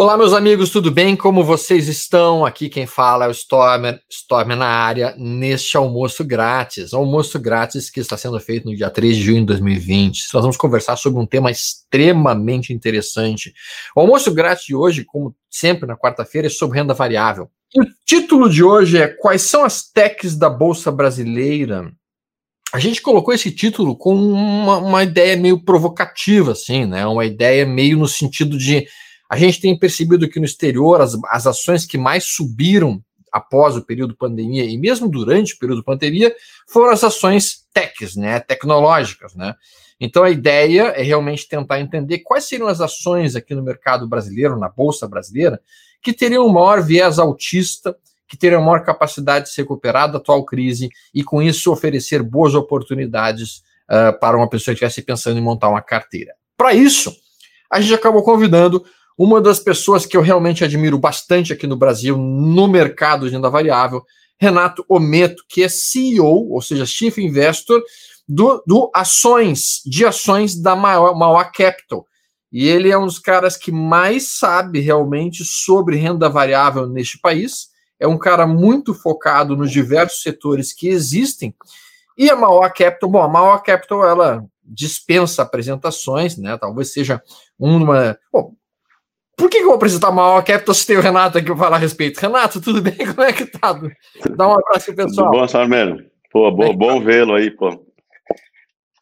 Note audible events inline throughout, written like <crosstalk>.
Olá, meus amigos, tudo bem? Como vocês estão? Aqui quem fala é o Stormer, Stormer na área, neste almoço grátis. Almoço grátis que está sendo feito no dia 3 de junho de 2020. Nós vamos conversar sobre um tema extremamente interessante. O almoço grátis de hoje, como sempre na quarta-feira, é sobre renda variável. E o título de hoje é Quais são as techs da Bolsa Brasileira? A gente colocou esse título com uma, uma ideia meio provocativa, assim, né? Uma ideia meio no sentido de a gente tem percebido que no exterior as, as ações que mais subiram após o período pandemia e mesmo durante o período pandemia foram as ações techs, né, tecnológicas, né? Então a ideia é realmente tentar entender quais seriam as ações aqui no mercado brasileiro, na bolsa brasileira, que teriam um maior viés autista, que teriam maior capacidade de se recuperar da atual crise e com isso oferecer boas oportunidades uh, para uma pessoa que estivesse pensando em montar uma carteira. Para isso, a gente acabou convidando uma das pessoas que eu realmente admiro bastante aqui no Brasil, no mercado de renda variável, Renato Ometo, que é CEO, ou seja, Chief Investor, do, do ações, de ações da Mauá Capital. E ele é um dos caras que mais sabe realmente sobre renda variável neste país. É um cara muito focado nos diversos setores que existem. E a Mauá Capital, bom, a Mauá Capital, ela dispensa apresentações, né? Talvez seja uma. Bom, por que, que eu vou apresentar mal a Capital se tem o Renato aqui para falar a respeito? Renato, tudo bem? <laughs> Como é que tá? Dá um abraço pessoal. Tudo bom, Sarmeno? Pô, bom, bom vê-lo aí, pô.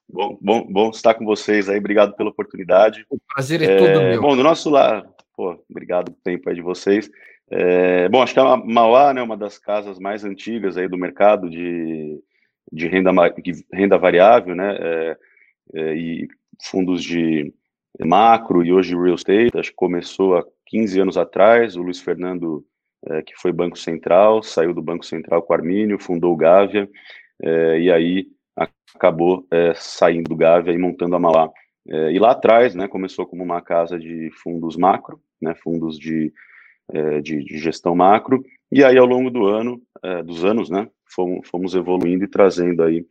Bom, bom, bom estar com vocês aí, obrigado pela oportunidade. O prazer é, é todo meu. Bom, do nosso lado, pô, obrigado pelo tempo aí de vocês. É, bom, acho que a Mauá, né, uma das casas mais antigas aí do mercado de, de renda, de renda variável, né, é, é, e fundos de macro e hoje real estate. Acho que começou há 15 anos atrás. O Luiz Fernando, é, que foi Banco Central, saiu do Banco Central com Armínio, fundou o Gávea, é, e aí acabou é, saindo do Gávea e montando a Malá. É, e lá atrás, né, começou como uma casa de fundos macro, né, fundos de, é, de, de, gestão macro, e aí ao longo do ano, é, dos anos, né, fomos, fomos evoluindo e trazendo aí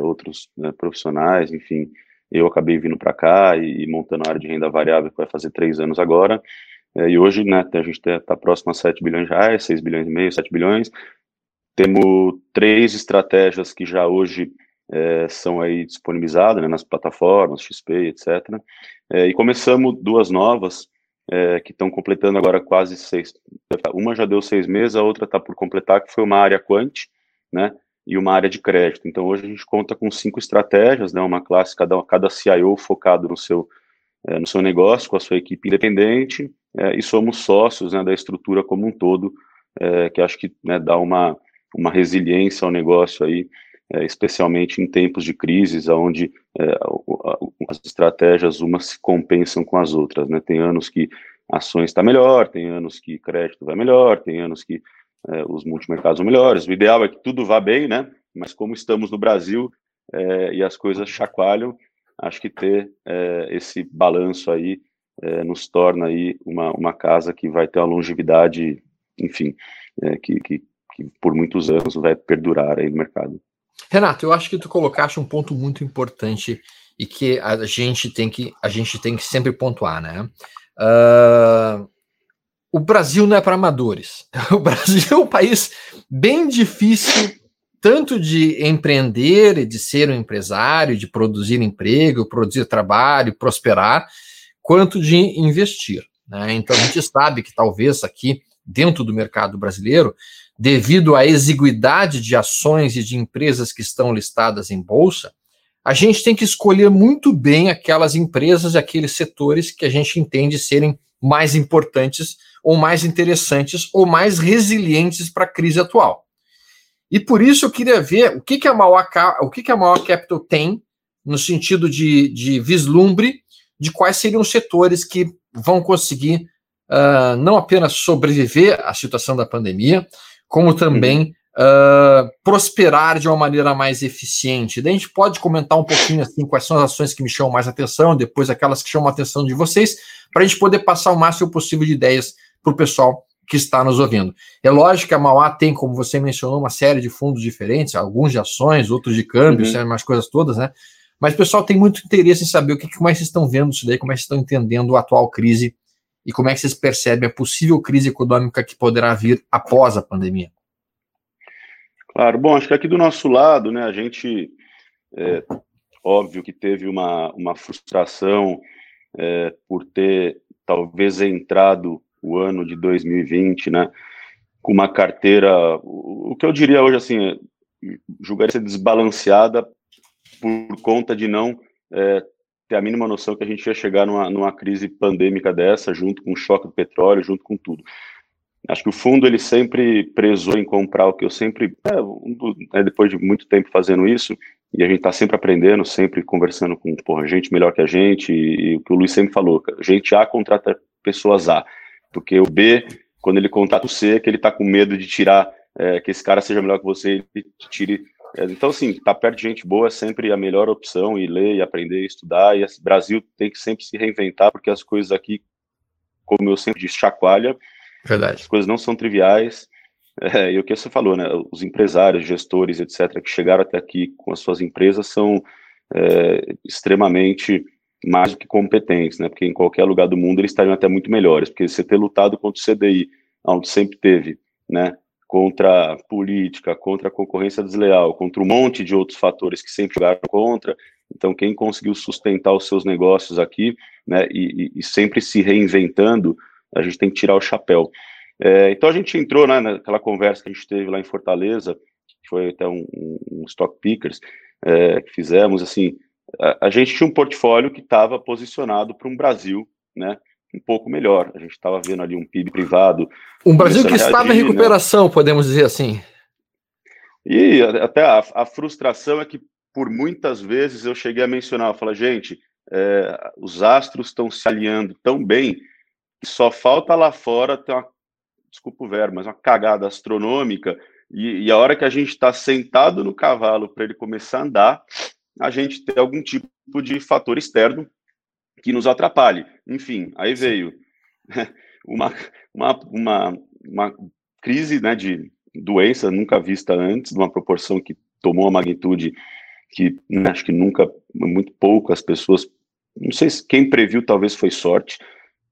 outros né, profissionais, enfim, eu acabei vindo para cá e, e, montando a área de renda variável, que vai fazer três anos agora. É, e hoje, né, a gente está próximo a 7 bilhões de reais, 6 bilhões e meio, 7 bilhões. Temos três estratégias que já hoje é, são aí disponibilizadas né, nas plataformas, XP, etc. É, e começamos duas novas, é, que estão completando agora quase seis. Uma já deu seis meses, a outra está por completar, que foi uma área quant, né? E uma área de crédito. Então, hoje a gente conta com cinco estratégias, né, uma classe, cada, cada CIO focado no seu, é, no seu negócio, com a sua equipe independente, é, e somos sócios né, da estrutura como um todo, é, que acho que né, dá uma, uma resiliência ao negócio aí, especialmente em tempos de crises, onde as estratégias umas se compensam com as outras. Né? Tem anos que ações está melhor, tem anos que crédito vai melhor, tem anos que é, os multimercados são melhores. O ideal é que tudo vá bem, né? Mas como estamos no Brasil é, e as coisas chacoalham, acho que ter é, esse balanço aí é, nos torna aí uma, uma casa que vai ter uma longevidade, enfim, é, que, que, que, por muitos anos vai perdurar aí no mercado. Renato, eu acho que tu colocaste um ponto muito importante e que a gente tem que a gente tem que sempre pontuar, né? Uh, o Brasil não é para amadores. <laughs> O Brasil é um país bem difícil, tanto de empreender e de ser um empresário, de produzir emprego, produzir trabalho, prosperar, quanto de investir. Né? Então a gente sabe que talvez aqui, dentro do mercado brasileiro, devido à exiguidade de ações e de empresas que estão listadas em bolsa, a gente tem que escolher muito bem aquelas empresas e aqueles setores que a gente entende serem mais importantes ou mais interessantes ou mais resilientes para a crise atual. E por isso eu queria ver o que, que a Mauá, o que, que a Mauá Capital tem no sentido de, de vislumbre de quais seriam os setores que vão conseguir uh, não apenas sobreviver à situação da pandemia, como também uh, prosperar de uma maneira mais eficiente. Daí a gente pode comentar um pouquinho assim quais são as ações que me chamam mais atenção, depois aquelas que chamam a atenção de vocês, para a gente poder passar o máximo possível de ideias para o pessoal que está nos ouvindo. É lógico que a Mauá tem, como você mencionou, uma série de fundos diferentes, alguns de ações, outros de câmbio, uhum. umas coisas todas, né? Mas o pessoal tem muito interesse em saber o que, como é que vocês estão vendo isso daí, como é que vocês estão entendendo a atual crise E como é que vocês percebem a possível crise econômica que poderá vir após a pandemia? Claro, bom, acho que aqui do nosso lado, né, a gente, é, óbvio que teve uma, uma frustração é, por ter talvez entrado o ano de 2020, né, com uma carteira, o, que eu diria hoje, assim, julgaria ser desbalanceada por conta de não é, ter a mínima noção que a gente ia chegar numa, numa crise pandêmica dessa, junto com o choque do petróleo, junto com tudo. Acho que o fundo ele sempre prezou em comprar o que eu sempre, é, é, depois de muito tempo fazendo isso, e a gente está sempre aprendendo, sempre conversando com porra, gente melhor que a gente, e, e, o que o Luiz sempre falou, gente A contrata pessoas A, porque o B, quando ele contrata o C, é que ele está com medo de tirar, é, que esse cara seja melhor que você, e tire é, então, assim, tá perto de gente boa é sempre a melhor opção, e ler, e aprender, e estudar, e o Brasil tem que sempre se reinventar, porque as coisas aqui, como eu sempre disse, chacoalha, Verdade. as coisas não são triviais, é, e o que você falou, né, os empresários, gestores, etc., que chegaram até aqui com as suas empresas são é, extremamente mais do que competentes, né, porque em qualquer lugar do mundo eles estariam até muito melhores, porque você ter lutado contra o CDI, onde sempre teve, né, contra a política, contra a concorrência desleal, contra um monte de outros fatores que sempre jogaram contra. Então, quem conseguiu sustentar os seus negócios aqui, né, e, e sempre se reinventando, a gente tem que tirar o chapéu. É, então, a gente entrou né, naquela conversa que a gente teve lá em Fortaleza, que foi até um, um Stock Pickers, é, que fizemos, assim, a, a gente tinha um portfólio que estava posicionado para um Brasil, né, um pouco melhor. A gente estava vendo ali um PIB privado. Um Brasil que estava em né? recuperação, né? podemos dizer assim. E até a, a, frustração é que, por muitas vezes, eu cheguei a mencionar, eu falei, gente, é, os astros estão se alinhando tão bem que só falta lá fora ter uma, desculpa o verbo, mas uma cagada astronômica, e, e a hora que a gente está sentado no cavalo para ele começar a andar, a gente tem algum tipo de fator externo que nos atrapalhe. Enfim, aí veio <laughs> uma, uma, uma, uma crise né, de doença nunca vista antes, de uma proporção que tomou uma magnitude que né, acho que nunca, muito poucas pessoas, não sei se quem previu talvez foi sorte,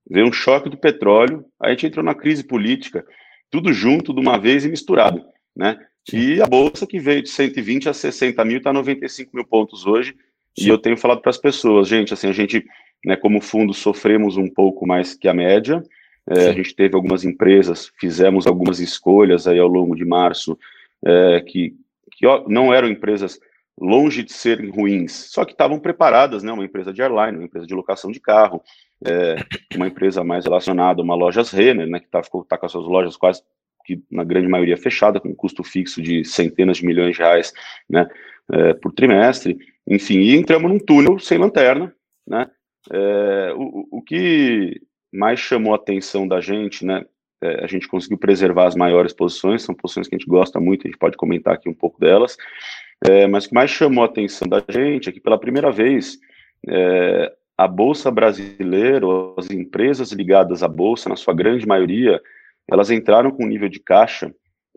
veio um choque do petróleo, aí a gente entrou na crise política, tudo junto de uma vez e misturado, né? E a bolsa que veio de 120 a 60 mil está 95 mil pontos hoje, Sim. e eu tenho falado para as pessoas, gente, assim, a gente né, como fundo, sofremos um pouco mais que a média. É, a gente teve algumas empresas, fizemos algumas escolhas aí ao longo de março, é, que, que não eram empresas longe de serem ruins, só que estavam preparadas, né? Uma empresa de airline, uma empresa de locação de carro, é, uma empresa mais relacionada a uma lojas Renner, né? Que está tá com as suas lojas quase que na grande maioria fechada, com custo fixo de centenas de milhões de reais, né? É, por trimestre, enfim, e entramos num túnel sem lanterna, né? É, o, o que mais chamou a atenção da gente, né? É, a gente conseguiu preservar as maiores posições, são posições que a gente gosta muito, a gente pode comentar aqui um pouco delas, é, mas o que mais chamou a atenção da gente é que pela primeira vez é, a Bolsa brasileira, as empresas ligadas à Bolsa, na sua grande maioria, elas entraram com um nível de caixa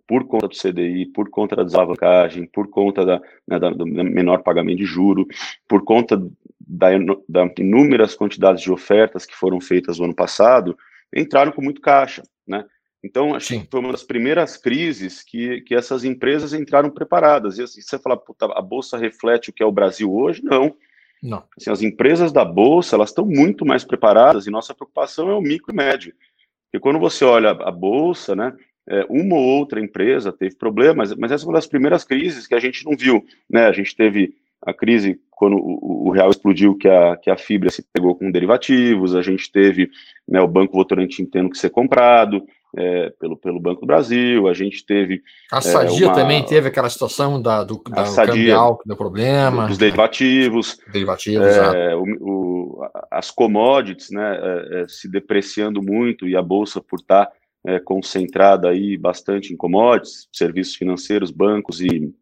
por conta do CDI, por conta da desalavancagem, por conta da, né, da, do menor pagamento de juro, por conta da, da, inúmeras quantidades de ofertas que foram feitas no ano passado, entraram com muito caixa, né? Então, acho Sim. que foi uma das primeiras crises que, que essas empresas entraram preparadas. E assim, você fala, puta, a Bolsa reflete o que é o Brasil hoje? Não. Não. Assim, as empresas da Bolsa, elas estão muito mais preparadas e nossa preocupação é o micro e médio. Porque quando você olha a Bolsa, né, é, uma ou outra empresa teve problemas, mas essa é uma das primeiras crises que a gente não viu. Né? A gente teve a crise quando o, o, real explodiu, que a, que a fibra se pegou com derivativos, a gente teve né, o Banco Votorantim tendo que ser comprado é, pelo, pelo Banco do Brasil, a gente teve... A Sadia é, uma, também teve aquela situação da, do, da Sadia, cambial que deu problema. Dos derivativos. Derivativos, é, o, o, As commodities né, é, é, se depreciando muito e a Bolsa por estar... Tá, é, concentrada aí bastante em commodities, serviços financeiros, bancos e,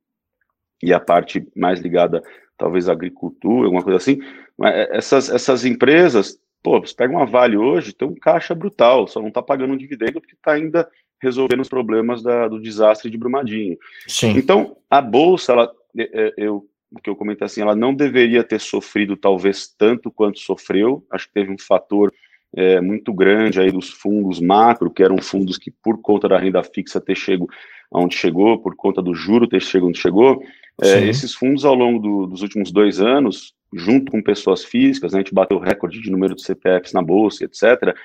e a parte mais ligada talvez à agricultura, alguma coisa assim. Mas é, essas, essas empresas, pô, você pega uma Vale hoje, tem um caixa brutal, só não está pagando um dividendo porque está ainda resolvendo os problemas da, do desastre de Brumadinho. Sim. Então, a Bolsa, ela, é, é, eu, o que eu comentei assim, ela não deveria ter sofrido talvez tanto quanto sofreu, acho que teve um fator é, muito grande aí dos fundos macro, que eram fundos que, por conta da renda fixa ter chego aonde chegou, por conta do juro ter chegado onde chegou, é, esses fundos ao longo do, dos últimos dois anos, junto com pessoas físicas, né, a gente bateu recorde de número de CPFs na bolsa, etc.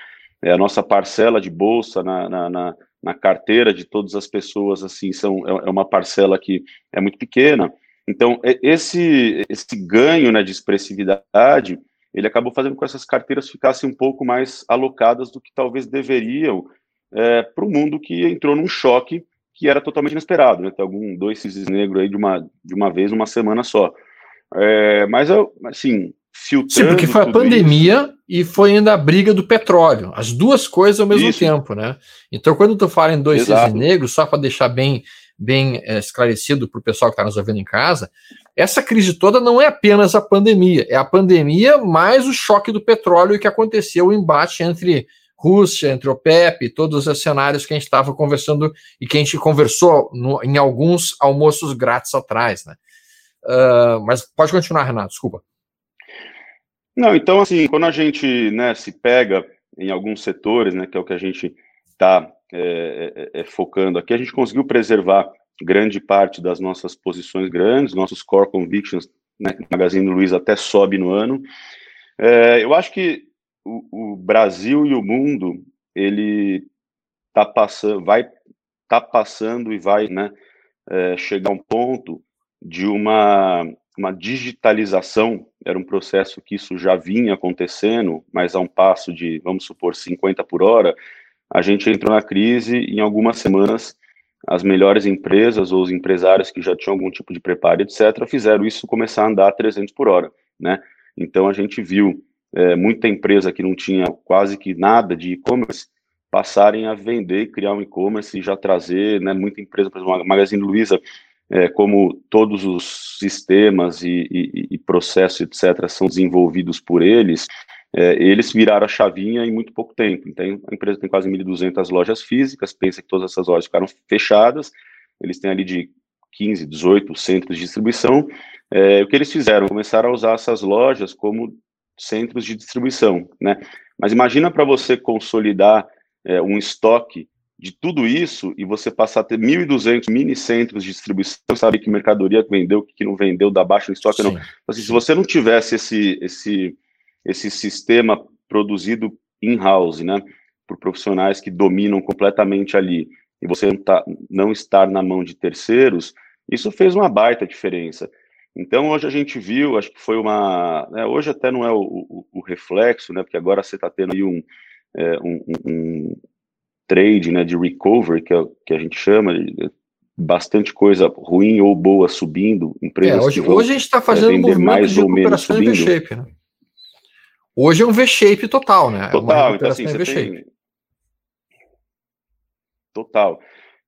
É, a nossa parcela de bolsa na, na, na, na carteira de todas as pessoas, assim, são, é, é uma parcela que é muito pequena. Então, esse, esse ganho né, de expressividade, ele acabou fazendo com que essas carteiras ficassem um pouco mais alocadas do que talvez deveriam é, para o mundo que entrou num choque que era totalmente inesperado, né? Algum dois cisnes negros aí de uma, de uma vez, uma semana só. É, mas, eu, assim, filtrando... Sim, porque foi a pandemia isso... e foi ainda a briga do petróleo. As duas coisas ao mesmo isso. tempo, né? Então, quando tu fala em dois cisnes negros, só para deixar bem, bem é, esclarecido para o pessoal que está nos ouvindo em casa, essa crise toda não é apenas a pandemia, é a pandemia mais o choque do petróleo que aconteceu, o embate entre Rússia, entre o OPEP, todos os cenários que a gente estava conversando e que a gente conversou no, em alguns almoços grátis atrás, né? Uh, mas pode continuar, Renato, desculpa. Não, então assim, quando a gente né, se pega em alguns setores, né, que é o que a gente está é, é, é, focando aqui, a gente conseguiu preservar grande parte das nossas posições grandes, nossos core convictions, né, Magazine Luiza até sobe no ano. É, eu acho que o, o, Brasil e o mundo, ele tá passando, vai tá passando e vai, né, é, chegar a um ponto de uma uma digitalização, era um processo que isso já vinha acontecendo, mas a um passo de, vamos supor, 50 por hora, a gente entrou na crise e em algumas semanas as melhores empresas ou os empresários que já tinham algum tipo de preparo, etc., fizeram isso começar a andar a 300 por hora, né? Então a gente viu é, muita empresa que não tinha quase que nada de e-commerce passarem a vender, criar um e-commerce e já trazer, né? Muita empresa, por exemplo, a Magazine Luiza, é, como todos os sistemas e, e, e processos, etc., são desenvolvidos por eles, é, eles viraram a chavinha em muito pouco tempo. Então, a empresa tem quase 1.200 lojas físicas, pensa que todas essas lojas ficaram fechadas, eles têm ali de 15, 18 centros de distribuição. É, o que eles fizeram? Começaram a usar essas lojas como centros de distribuição, né? Mas imagina para você consolidar é, um estoque de tudo isso e você passar a ter 1.200 mini centros de distribuição, sabe que mercadoria que vendeu, que não vendeu, da baixa no estoque, não. Assim, se você não tivesse esse, esse esse sistema produzido in-house, né, por profissionais que dominam completamente ali, e você não, tá, não estar na mão de terceiros, isso fez uma baita diferença. Então, hoje a gente viu, acho que foi uma. Né, hoje até não é o, o, o, reflexo, né, porque agora você está tendo aí um, é, um, um, trade né, de recovery, que, é, que a gente chama, bastante coisa ruim ou boa subindo, empresas é, hoje, que vão, hoje a gente está fazendo é, um mais ou menos subindo. V-shape, né? Hoje é um V-shape total, né? É total, é então assim, você tem... Total.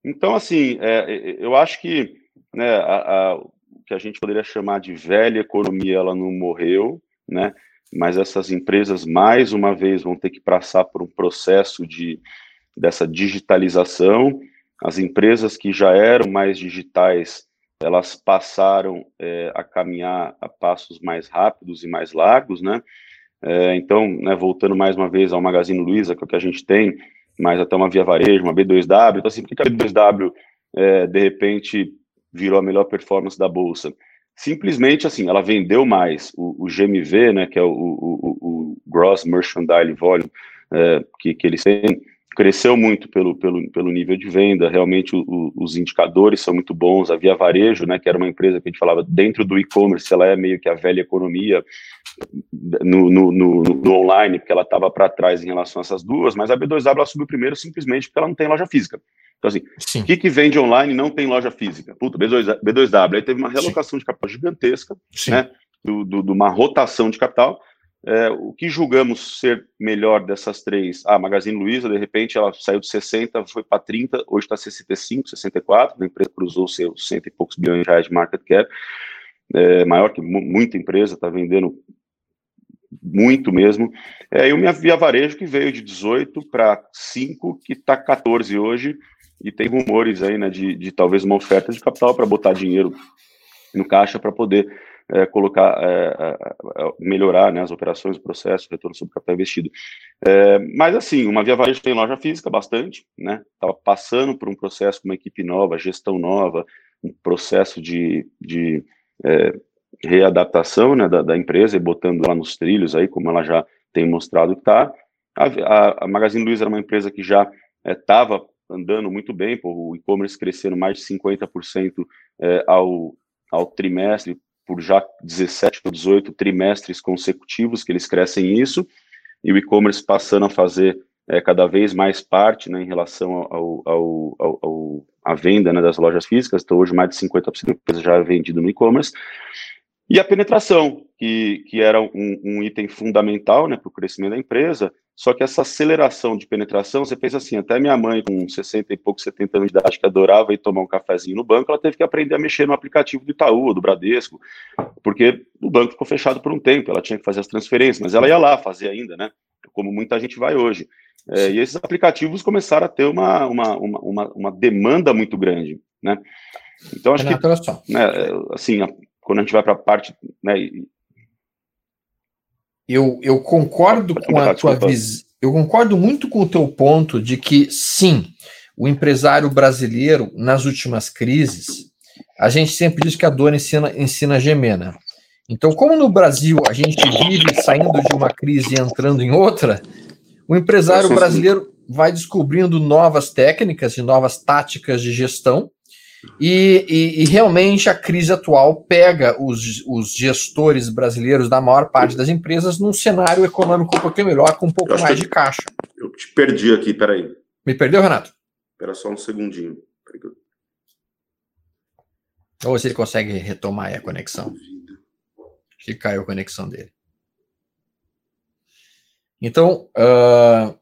Então, assim, é, é, eu acho que né, a, a, o que a gente poderia chamar de velha economia, ela não morreu, né? Mas essas empresas, mais uma vez, vão ter que passar por um processo de, dessa digitalização. As empresas que já eram mais digitais, elas passaram é, a caminhar a passos mais rápidos e mais largos, né? É, então, né, voltando mais uma vez ao Magazine Luiza, que é o que a gente tem, mas até uma Via Varejo, uma B2W, então assim, por que a B2W, é, de repente, virou a melhor performance da Bolsa? Simplesmente, assim, ela vendeu mais. O, o GMV, né, que é o, o, o Gross Merchandise Volume, que, que eles têm, cresceu muito pelo, pelo, pelo nível de venda, realmente o, os indicadores são muito bons, a Via Varejo, né, que era uma empresa que a gente falava dentro do e-commerce, ela é meio que a velha economia no, no, no, no online, porque ela estava para trás em relação a essas duas, mas a B2W ela subiu primeiro simplesmente porque ela não tem loja física. Então, assim, o que, que vende online não tem loja física? Puta, B2, B2W, aí teve uma relocação Sim. de capital gigantesca, Sim. né, de do, do, uma rotação de capital, é, o que julgamos ser melhor dessas três? A ah, Magazine Luiza, de repente, ela saiu de 60, foi para 30, hoje está 65, 64, a empresa cruzou seus cento e poucos bilhões de reais de market cap, é, maior que muita empresa, está vendendo muito mesmo. É, e o Minha Via Varejo, que veio de 18 para 5, que está 14 hoje, e tem rumores aí, né, de, de talvez uma oferta de capital para botar dinheiro no caixa para poder é, colocar, é, melhorar né, as operações, o processo, o retorno sobre capital investido. É, mas assim, uma Via Varejo tem loja física bastante, né? Estava passando por um processo com uma equipe nova, gestão nova, um processo de, de é, readaptação né, da, da, empresa e botando lá nos trilhos aí, como ela já tem mostrado que está. A, a, a, Magazine Luiza era uma empresa que já estava é, andando muito bem, o e-commerce crescendo mais de 50% é, ao, ao trimestre, por já 17 ou 18 trimestres consecutivos que eles crescem isso, e o e-commerce passando a fazer é, cada vez mais parte né, em relação ao, a venda né, das lojas físicas, então hoje mais de 50% da empresa já é vendido no e-commerce, e a penetração, que, que era um, um item fundamental né, para o crescimento da empresa, só que essa aceleração de penetração, você pensa assim, até minha mãe com 60 e pouco, 70 anos de idade, que adorava ir tomar um cafezinho no banco, ela teve que aprender a mexer no aplicativo do Itaú, do Bradesco, porque o banco ficou fechado por um tempo, ela tinha que fazer as transferências, mas ela ia lá fazer ainda, né? Como muita gente vai hoje. É, e esses aplicativos começaram a ter uma, uma, uma, uma, demanda muito grande, né? Então, acho Renato, que, né, assim, quando a gente vai para a parte, né, eu, eu concordo com a tua visão. Eu concordo muito com o teu ponto de que, sim, o empresário brasileiro, nas últimas crises, a gente sempre diz que a dor ensina, ensina a gemer, né? Então, como no Brasil a gente vive saindo de uma crise e entrando em outra, o empresário brasileiro vai descobrindo novas técnicas e novas táticas de gestão, e, e, e, realmente a crise atual pega os, os, gestores brasileiros da maior parte das empresas num cenário econômico um pouquinho melhor, com um pouco mais de caixa. Eu te perdi aqui, peraí. Me perdeu, Renato? Espera só um segundinho. Ou se ele consegue retomar a conexão. Acho que caiu a conexão dele. Então, uh,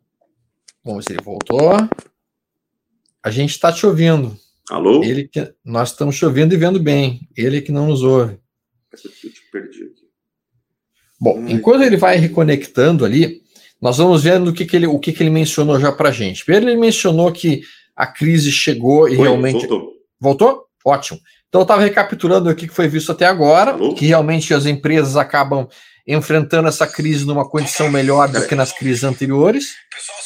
vamos ver se ele voltou. A gente está te ouvindo. Alô? Ele que, nós estamos chovendo e vendo bem. Ele que não nos ouve. Essa aqui eu te perdi aqui. Bom, Ai. enquanto ele vai reconectando ali, nós vamos vendo o que, que ele, o que, que ele mencionou já para gente. Primeiro, ele mencionou que a crise chegou e Oi, realmente. Voltou. Voltou? Ótimo. Então, eu estava recapitulando o que foi visto até agora, Alô? que realmente as empresas acabam enfrentando essa crise numa condição melhor do que nas crises anteriores. Pessoal,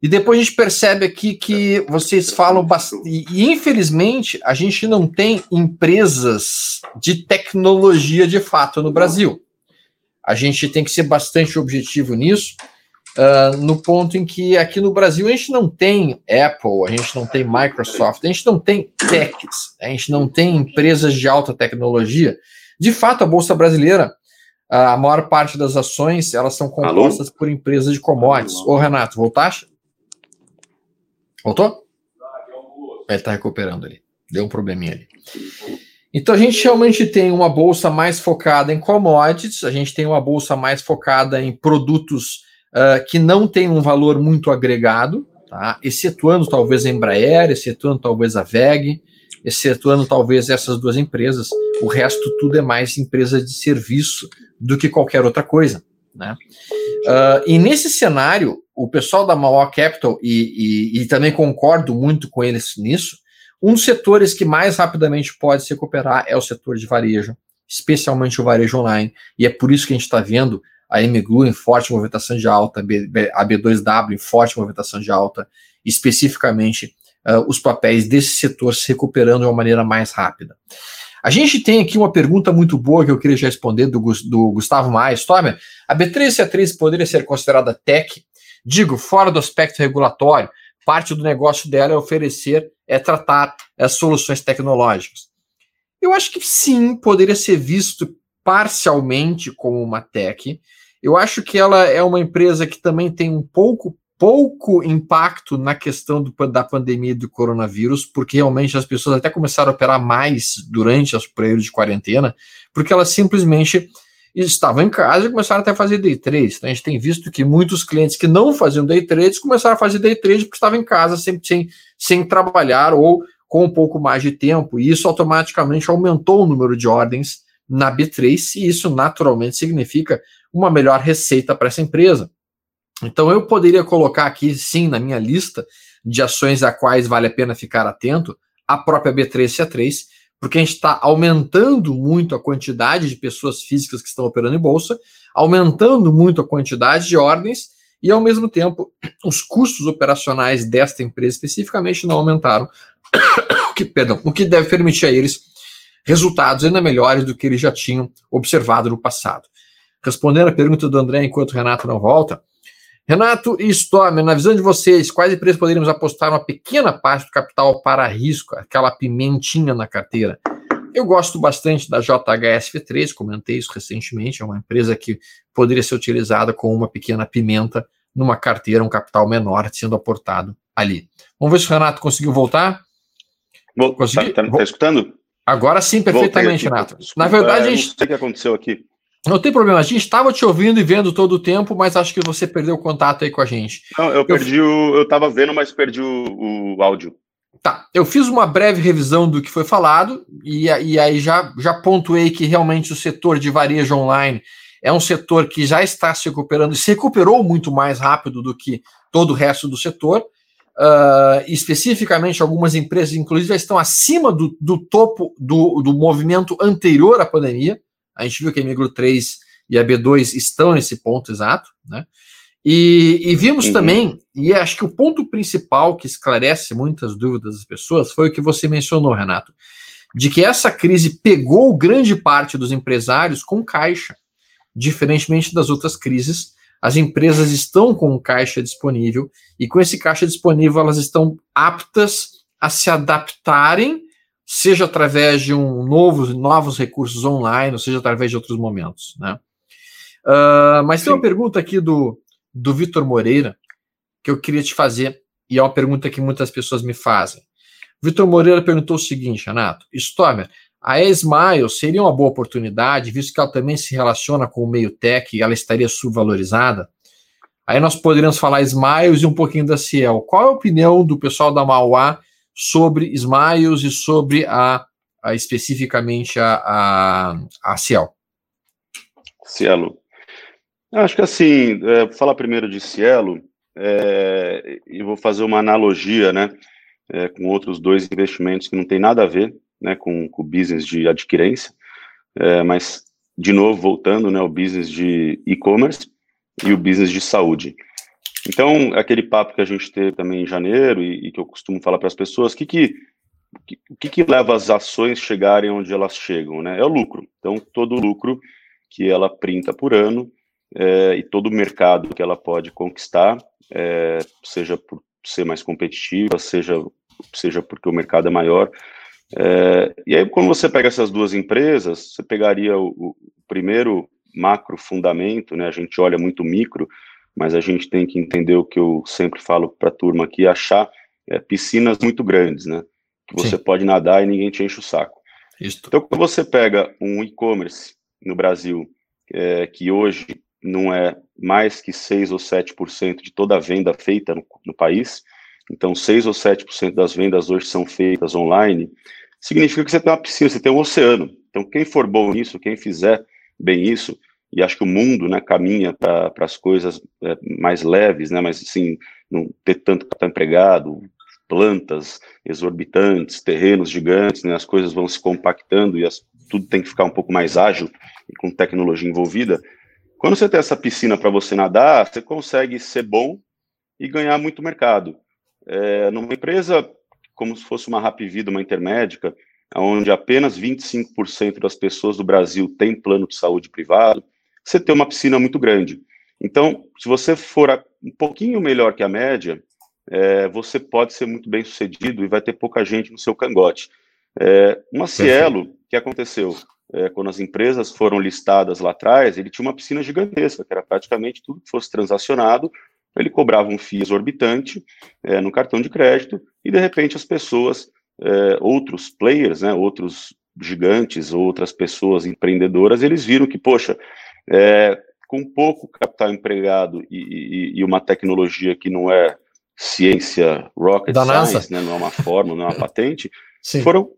e depois a gente percebe aqui que vocês falam bastante. E infelizmente a gente não tem empresas de tecnologia de fato no Brasil. A gente tem que ser bastante objetivo nisso, uh, no ponto em que aqui no Brasil a gente não tem Apple, a gente não tem Microsoft, a gente não tem techs, a gente não tem empresas de alta tecnologia. De fato, a Bolsa Brasileira, a maior parte das ações, elas são compostas Alô? por empresas de commodities. Ô, Renato, voltaste? Voltou? Ele está recuperando ali. Deu um probleminha ali. Então a gente realmente tem uma bolsa mais focada em commodities, a gente tem uma bolsa mais focada em produtos uh, que não têm um valor muito agregado, tá? excetuando talvez a Embraer, excetuando talvez a VEG, excetuando talvez essas duas empresas. O resto tudo é mais empresa de serviço do que qualquer outra coisa. Né? Uh, e nesse cenário, o pessoal da Mauá Capital, e, e, e, também concordo muito com eles nisso, um dos setores que mais rapidamente pode se recuperar é o setor de varejo, especialmente o varejo online, e é por isso que a gente está vendo a MGLU em forte movimentação de alta, a B2W em forte movimentação de alta, especificamente uh, os papéis desse setor se recuperando de uma maneira mais rápida. A gente tem aqui uma pergunta muito boa que eu queria já responder do, do Gustavo Maia. A B3C3 poderia ser considerada tech? Digo, fora do aspecto regulatório, parte do negócio dela é oferecer, é tratar as soluções tecnológicas. Eu acho que sim, poderia ser visto parcialmente como uma tech. Eu acho que ela é uma empresa que também tem um pouco pouco impacto na questão do, da pandemia do coronavírus, porque realmente as pessoas até começaram a operar mais durante os períodos de quarentena, porque elas simplesmente estavam em casa e começaram até a fazer day trade. Então a gente tem visto que muitos clientes que não faziam day trades começaram a fazer day trade porque estavam em casa sem, sem, sem trabalhar ou com um pouco mais de tempo, e isso automaticamente aumentou o número de ordens na B3, e isso naturalmente significa uma melhor receita para essa empresa. Então eu poderia colocar aqui, sim, na minha lista de ações a quais vale a pena ficar atento, a própria B3C3, porque a gente está aumentando muito a quantidade de pessoas físicas que estão operando em bolsa, aumentando muito a quantidade de ordens e, ao mesmo tempo, os custos operacionais desta empresa especificamente não aumentaram, <coughs> o que, perdão, o que deve permitir a eles resultados ainda melhores do que eles já tinham observado no passado. Respondendo a pergunta do André enquanto o Renato não volta, Renato e Stormer, na visão de vocês, quais empresas poderíamos apostar uma pequena parte do capital para risco, aquela pimentinha na carteira? Eu gosto bastante da JHSF3, comentei isso recentemente, é uma empresa que poderia ser utilizada com uma pequena pimenta numa carteira, um capital menor sendo aportado ali. Vamos ver se o Renato conseguiu voltar. Vou, Consegui? Tá, tá, tá escutando? Agora sim, perfeitamente, Renato. Na verdade, é, a gente... não sei o que aconteceu aqui. Não tem problema, a gente estava te ouvindo e vendo todo o tempo, mas acho que você perdeu o contato aí com a gente. Não, eu perdi eu... o. Eu estava vendo, mas perdi o, o, áudio. Tá, eu fiz uma breve revisão do que foi falado, e, e aí já, já pontuei que realmente o setor de varejo online é um setor que já está se recuperando e se recuperou muito mais rápido do que todo o resto do setor. Uh, especificamente, algumas empresas, inclusive, já estão acima do, do topo do, do movimento anterior à pandemia. A gente viu que a Migro 3 e a B2 estão nesse ponto exato, né? E, e vimos uhum. também, e acho que o ponto principal que esclarece muitas dúvidas das pessoas foi o que você mencionou, Renato, de que essa crise pegou grande parte dos empresários com caixa. Diferentemente das outras crises, as empresas estão com caixa disponível e com esse caixa disponível elas estão aptas a se adaptarem seja através de um novo, novos recursos online, ou seja através de outros momentos. Né? Uh, mas Sim. tem uma pergunta aqui do, do Vitor Moreira que eu queria te fazer, e é uma pergunta que muitas pessoas me fazem. Vitor Moreira perguntou o seguinte, Renato, Stormer, a Esmail seria uma boa oportunidade, visto que ela também se relaciona com o meio tech e ela estaria subvalorizada? Aí nós poderíamos falar Smiles e um pouquinho da Ciel. Qual é a opinião do pessoal da Mauá sobre Smiles e sobre a, a especificamente a, a, a Cielo. Cielo. Acho que assim, é, falar primeiro de Cielo, é, e vou fazer uma analogia, né, é, com outros dois investimentos que não tem nada a ver, né, com, o business de adquirência, é, mas, de novo, voltando, né, o business de e-commerce e o business de saúde. Então, aquele papo que a gente teve também em janeiro e, e que eu costumo falar para as pessoas, o que que, que, que leva as ações chegarem onde elas chegam? Né? É o lucro. Então, todo o lucro que ela printa por ano é, e todo o mercado que ela pode conquistar, é, seja por ser mais competitiva, seja, seja porque o mercado é maior. É, e aí, quando você pega essas duas empresas, você pegaria o, o primeiro macro fundamento, né? A gente olha muito micro, mas a gente tem que entender o que eu sempre falo para a turma aqui, achar é, piscinas muito grandes, né? Que você Sim. pode nadar e ninguém te enche o saco. Então, quando você pega um e-commerce no Brasil, é, que hoje não é mais que 6 ou 7% de toda a venda feita no, no país, então 6 ou 7% das vendas hoje são feitas online, significa que você tem uma piscina, você tem um oceano. Então, quem for bom nisso, quem fizer bem isso, e acho que o mundo né, caminha para as coisas é, mais leves, né, mas assim, não ter tanto capital empregado, plantas exorbitantes, terrenos gigantes, né, as coisas vão se compactando e as, tudo tem que ficar um pouco mais ágil e com tecnologia envolvida. Quando você tem essa piscina para você nadar, você consegue ser bom e ganhar muito mercado. É, numa empresa como se fosse uma Rapvida, uma intermédica, onde apenas 25% das pessoas do Brasil têm plano de saúde privado, você tem uma piscina muito grande. Então, se você for um pouquinho melhor que a média, é, você pode ser muito bem sucedido e vai ter pouca gente no seu cangote. É, uma Cielo, que aconteceu é, quando as empresas foram listadas lá atrás, ele tinha uma piscina gigantesca, que era praticamente tudo que fosse transacionado, ele cobrava um FII exorbitante é, no cartão de crédito, e de repente as pessoas, é, outros players, né, outros gigantes, outras pessoas empreendedoras, eles viram que, poxa, é, com pouco capital empregado e, e, e, uma tecnologia que não é ciência rocket da science, né, não é uma fórmula, não é uma <laughs> patente, foram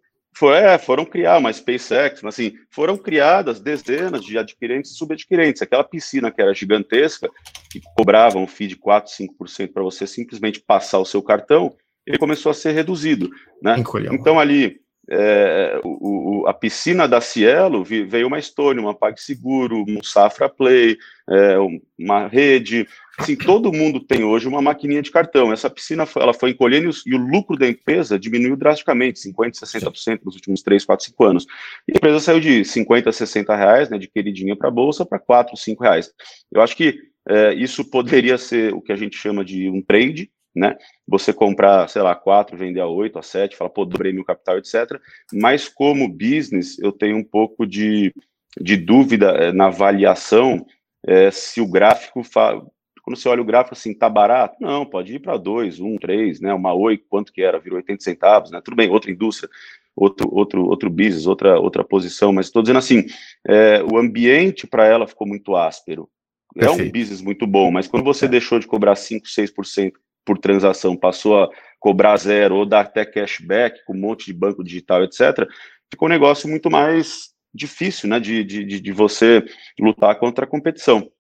é, foram criar uma SpaceX, mas assim, foram criadas dezenas de adquirentes e subadquirentes. Aquela piscina que era gigantesca, que cobrava um FII de 4, 5% para você simplesmente passar o seu cartão, ele começou a ser reduzido. Né? Então, ali, é, o, o, a piscina da Cielo veio uma Stone, uma PagSeguro, um Safra Play, é, uma rede. Assim, todo mundo tem hoje uma maquininha de cartão. Essa piscina ela foi encolhendo e o lucro da empresa diminuiu drasticamente, 50%, 60% nos últimos 3, 4, 5 anos. E a empresa saiu de 50, 60 reais, né, de queridinha para a bolsa, para 4, 5 reais. Eu acho que é, isso poderia ser o que a gente chama de um trade, né? Você comprar, sei lá, quatro, vender a oito, a sete, falar, pô, dobrei meu capital, etc. Mas como business, eu tenho um pouco de, de dúvida é, na avaliação é, se o gráfico. Fa... Quando você olha o gráfico assim, tá barato? Não, pode ir para dois, um, três, né? Uma oi, quanto que era? Virou 80 centavos, né? Tudo bem, outra indústria, outro, outro, outro business, outra, outra posição, mas estou dizendo assim, é, o ambiente para ela ficou muito áspero. Perfeito. É um business muito bom, mas quando você é. deixou de cobrar 5, 6% por transação passou a cobrar zero ou dar até cashback com um monte de banco digital, etc., ficou um negócio muito mais difícil, né, de, de, de você lutar contra a competição.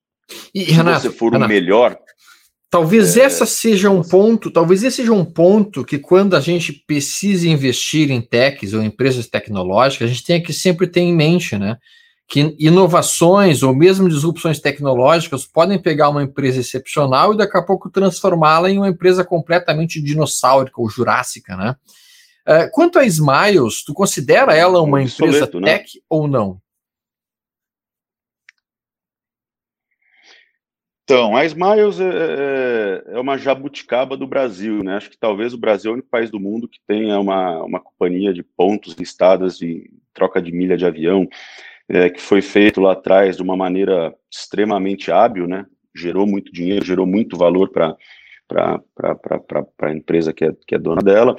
E, Se Renato, você for Renato, o melhor... Talvez é... essa seja um ponto, talvez esse seja um ponto que quando a gente precisa investir em techs ou empresas tecnológicas, a gente tem que sempre ter em mente, né? Que inovações ou mesmo disrupções tecnológicas podem pegar uma empresa excepcional e daqui a pouco transformá-la em uma empresa completamente dinossáurica ou jurássica, né? Uh, quanto a Smiles, tu considera ela uma empresa né? tech né? ou não? Então, a Smiles é, é, é, uma jabuticaba do Brasil, né? Acho que talvez o Brasil é o único país do mundo que tenha uma, uma companhia de pontos listadas de troca de milha de avião é, que foi feito lá atrás de uma maneira extremamente hábil, né? Gerou muito dinheiro, gerou muito valor para a empresa que é, que é dona dela.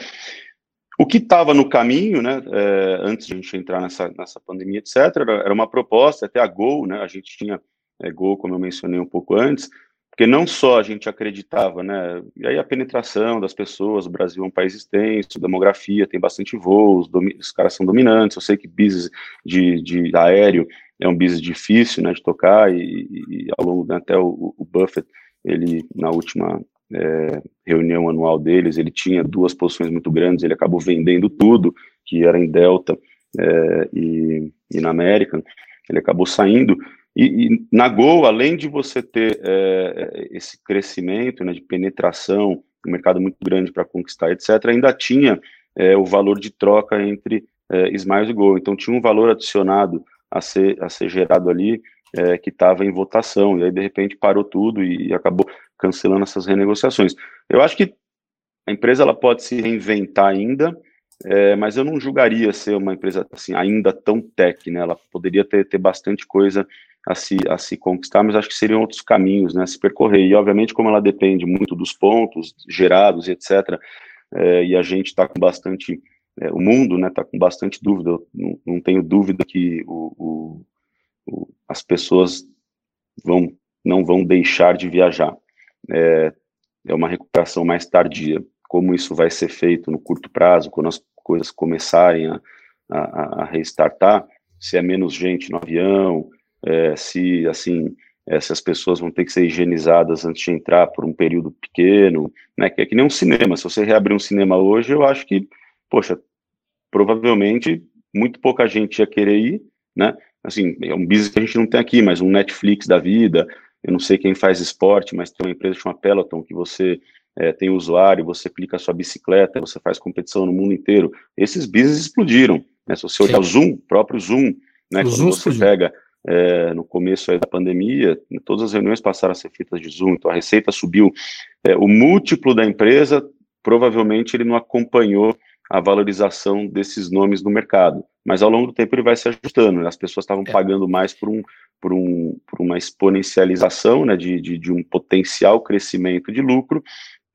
O que estava no caminho, né, é, antes de a gente entrar nessa, nessa pandemia, etc., era, uma proposta, até a Gol, né, a gente tinha é, Gol, como eu mencionei um pouco antes, porque não só a gente acreditava, né, e aí a penetração das pessoas, o Brasil é um país extenso, demografia, tem bastante voos, os caras são dominantes, eu sei que business de, de aéreo é um business difícil, né, de tocar, e, e ao longo, né, até o, o, Buffett, ele, na última é, reunião anual deles, ele tinha duas posições muito grandes, ele acabou vendendo tudo, que era em Delta é, e, e na América, ele acabou saindo, e, e, na Gol, além de você ter é, esse crescimento né, de penetração, um mercado muito grande para conquistar, etc., ainda tinha é, o valor de troca entre é, Smiles e Gol. Então, tinha um valor adicionado a ser, a ser gerado ali é, que estava em votação. E aí, de repente, parou tudo e, e acabou cancelando essas renegociações. Eu acho que a empresa ela pode se reinventar ainda, é, mas eu não julgaria ser uma empresa assim ainda tão tech, né? Ela poderia ter, ter bastante coisa a se, a se conquistar, mas acho que seriam outros caminhos né, a se percorrer. E, obviamente, como ela depende muito dos pontos gerados etc., é, e a gente está com bastante. É, o mundo está né, tá com bastante dúvida, não, não, tenho dúvida que o, o, o, as pessoas vão, não vão deixar de viajar. É, é uma recuperação mais tardia. Como isso vai ser feito no curto prazo, quando as coisas começarem a, a, a restartar, se é menos gente no avião, é, se assim essas pessoas vão ter que ser higienizadas antes de entrar por um período pequeno, né? Que é que nem um cinema. Se você reabrir um cinema hoje, eu acho que, poxa, provavelmente muito pouca gente ia querer ir, né? Assim, é um business que a gente não tem aqui, mas um Netflix da vida. Eu não sei quem faz esporte, mas tem uma empresa chamada Peloton que você é, tem usuário, você clica a sua bicicleta, você faz competição no mundo inteiro. Esses business explodiram. Né? Se você olhar o Zoom, próprio Zoom, né? O Quando Zoom você explodiu. pega é, no começo da pandemia, todas as reuniões passaram a ser feitas de Zoom, então a receita subiu. É, o múltiplo da empresa, provavelmente ele não acompanhou a valorização desses nomes no mercado, mas ao longo do tempo ele vai se ajustando. Né? As pessoas estavam é. pagando mais por, um, por, um, por uma exponencialização né, de, de, de um potencial crescimento de lucro,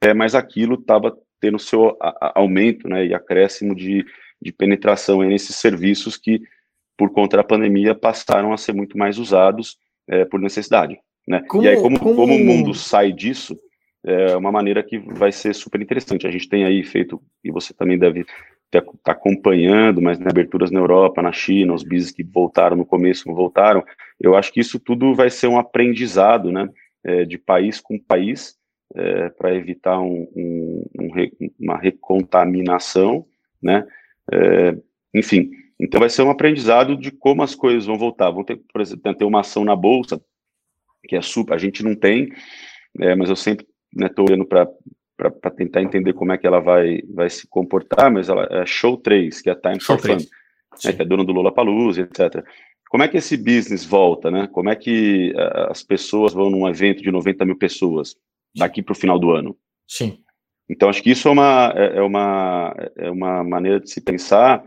é, mas aquilo estava tendo seu aumento né, e acréscimo de, de penetração nesses serviços que por conta da pandemia, passaram a ser muito mais usados é, por necessidade. Né? Como, e aí, como, como... como o mundo sai disso, é uma maneira que vai ser super interessante. A gente tem aí feito, e você também deve estar tá acompanhando, mas né, aberturas na Europa, na China, os business que voltaram no começo, não voltaram. Eu acho que isso tudo vai ser um aprendizado, né, é, de país com país, é, para evitar um, um, um, uma recontaminação, né, é, enfim. Então vai ser um aprendizado de como as coisas vão voltar. Vão ter, por exemplo, ter uma ação na bolsa que é super, a gente não tem, é, mas eu sempre estou né, olhando para para tentar entender como é que ela vai, vai se comportar, mas ela é Show 3, que é a Time Show for Fun, né, que é dona do Lula Palusa, etc. Como é que esse business volta, né? Como é que uh, as pessoas vão num evento de 90 mil pessoas daqui para o final do ano? Sim. Então, acho que isso é uma, é, é uma, é uma maneira de se pensar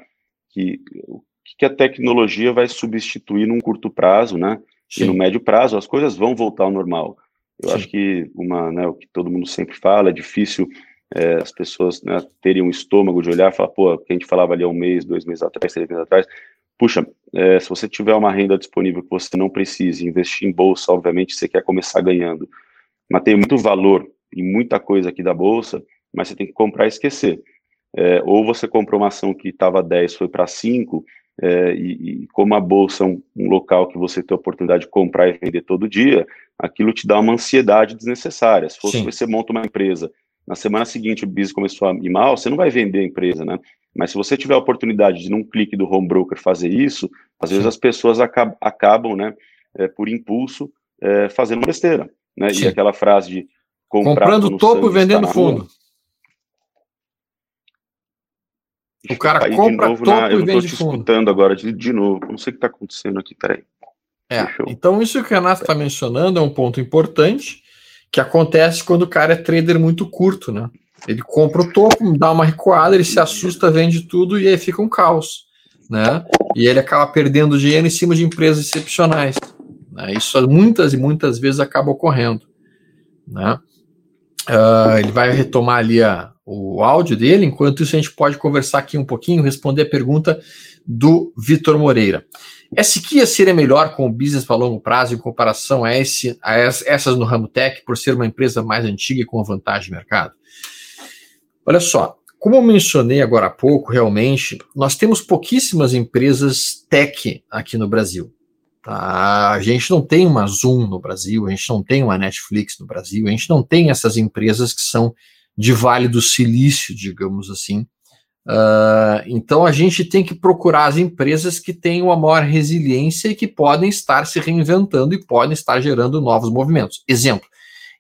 que o que a tecnologia vai substituir num curto prazo, né? Sim. E no médio prazo as coisas vão voltar ao normal. Eu Sim. acho que uma, né, o que todo mundo sempre fala, é difícil é, as pessoas né, terem um estômago de olhar e falar, pô, que a gente falava ali há um mês, dois meses atrás, três meses atrás, puxa, é, se você tiver uma renda disponível que você não precise investir em bolsa, obviamente você quer começar ganhando, mas tem muito valor e muita coisa aqui da bolsa, mas você tem que comprar e esquecer. É, ou você comprou uma ação que estava 10, foi para 5, é, e, e, como a bolsa é um, um, local que você tem a oportunidade de comprar e vender todo dia, aquilo te dá uma ansiedade desnecessária. Se fosse Sim. você monta uma empresa, na semana seguinte o business começou a ir mal, você não vai vender a empresa, né? Mas se você tiver a oportunidade de, num clique do home broker, fazer isso, às vezes as pessoas acabam, acabam né, é, por impulso, é, fazendo besteira. Né? E aquela frase de comprando topo e vendendo fundo. O cara compra topo na, e vende fundo. escutando agora de, de novo. Não sei o que está acontecendo aqui, peraí. É, então isso que o Renato está mencionando é um ponto importante que acontece quando o cara é trader muito curto, né? Ele compra o topo, dá uma recuada, ele se assusta, vende tudo e aí fica um caos, né? E ele acaba perdendo dinheiro em cima de empresas excepcionais. Né? Isso muitas e muitas vezes acaba ocorrendo, né? Uh, ele vai retomar ali a, o áudio dele, enquanto isso a gente pode conversar aqui um pouquinho, responder a pergunta do Vitor Moreira. Essa seria melhor com o business para longo prazo em comparação a, esse, a essas no ramo tech, por ser uma empresa mais antiga e com vantagem de mercado? Olha só, como eu mencionei agora há pouco, realmente, nós temos pouquíssimas empresas tech aqui no Brasil. Tá? A gente não tem uma Zoom no Brasil, a gente não tem uma Netflix no Brasil, a gente não tem essas empresas que são de Vale do Silício, digamos assim. Uh, então a gente tem que procurar as empresas que têm uma maior resiliência e que podem estar se reinventando e podem estar gerando novos movimentos. Exemplo,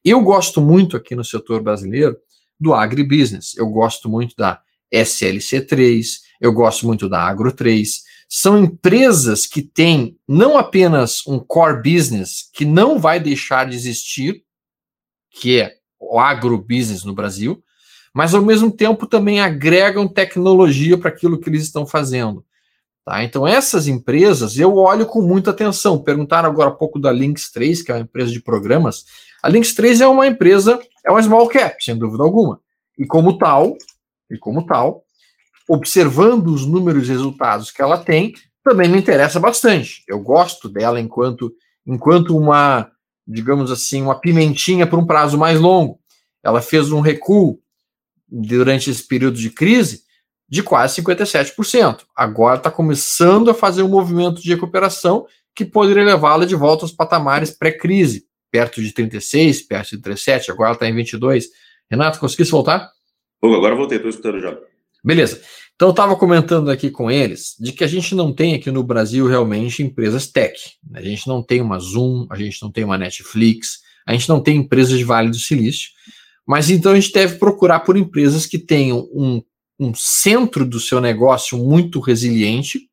eu gosto muito aqui no setor brasileiro do agribusiness, eu gosto muito da SLC3, eu gosto muito da Agro 3. São empresas que têm não apenas um core business que não vai deixar de existir, que é o agrobusiness no Brasil, mas ao mesmo tempo também agregam tecnologia para aquilo que eles estão fazendo. Tá? Então, essas empresas eu olho com muita atenção. Perguntaram agora há pouco da Links 3, que é uma empresa de programas. A Links 3 é uma empresa, é uma small cap, sem dúvida alguma. E como tal, e como tal, observando os números e resultados que ela tem, também me interessa bastante. Eu gosto dela enquanto, enquanto uma digamos assim, uma pimentinha por um prazo mais longo. Ela fez um recuo durante esse período de crise de quase 57%. Agora está começando a fazer um movimento de recuperação que poderia levá-la de volta aos patamares pré-crise, perto de 36, perto de 37, agora está em 22. Renato, conseguisse voltar? Agora voltei, estou escutando já. Beleza. Então, eu estava comentando aqui com eles de que a gente não tem aqui no Brasil realmente empresas tech. A gente não tem uma Zoom, a gente não tem uma Netflix, a gente não tem empresas de Vale do Silício. Mas então a gente deve procurar por empresas que tenham um, um centro do seu negócio muito resiliente,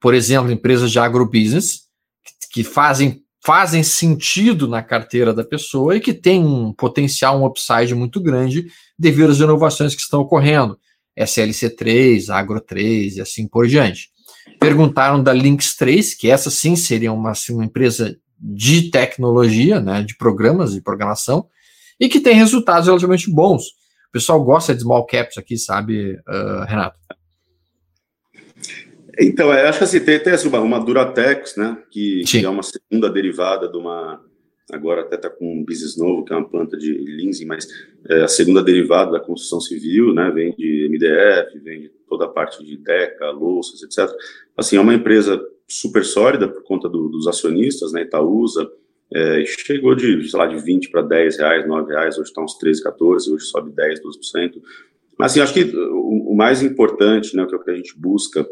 por exemplo, empresas de agrobusiness, que, que fazem, fazem sentido na carteira da pessoa e que têm um potencial, um upside muito grande devido às inovações que estão ocorrendo. SLC3, Agro 3 e assim por diante. Perguntaram da Lynx 3, que essa sim seria uma, assim, uma empresa de tecnologia, né, de programas de programação, e que tem resultados relativamente bons. O pessoal gosta de small caps aqui, sabe, uh, Renato? Então, eu acho que assim, tem, tem assim, uma, uma Duratex, né, que, que, é uma segunda derivada de uma, agora até está com um business novo, que é uma planta de leasing, mas é a segunda derivada da construção civil, né, vem de MDF, vem de toda a parte de DECA, louças, etc. Assim, é uma empresa super sólida por conta do, dos acionistas, né, Itaúsa, é, chegou de, sei lá, de 20 para 10 reais, 9 reais, hoje está uns 13, 14, hoje sobe 10, 12%. Mas, assim, acho que o, o mais importante, né, que é o que a gente busca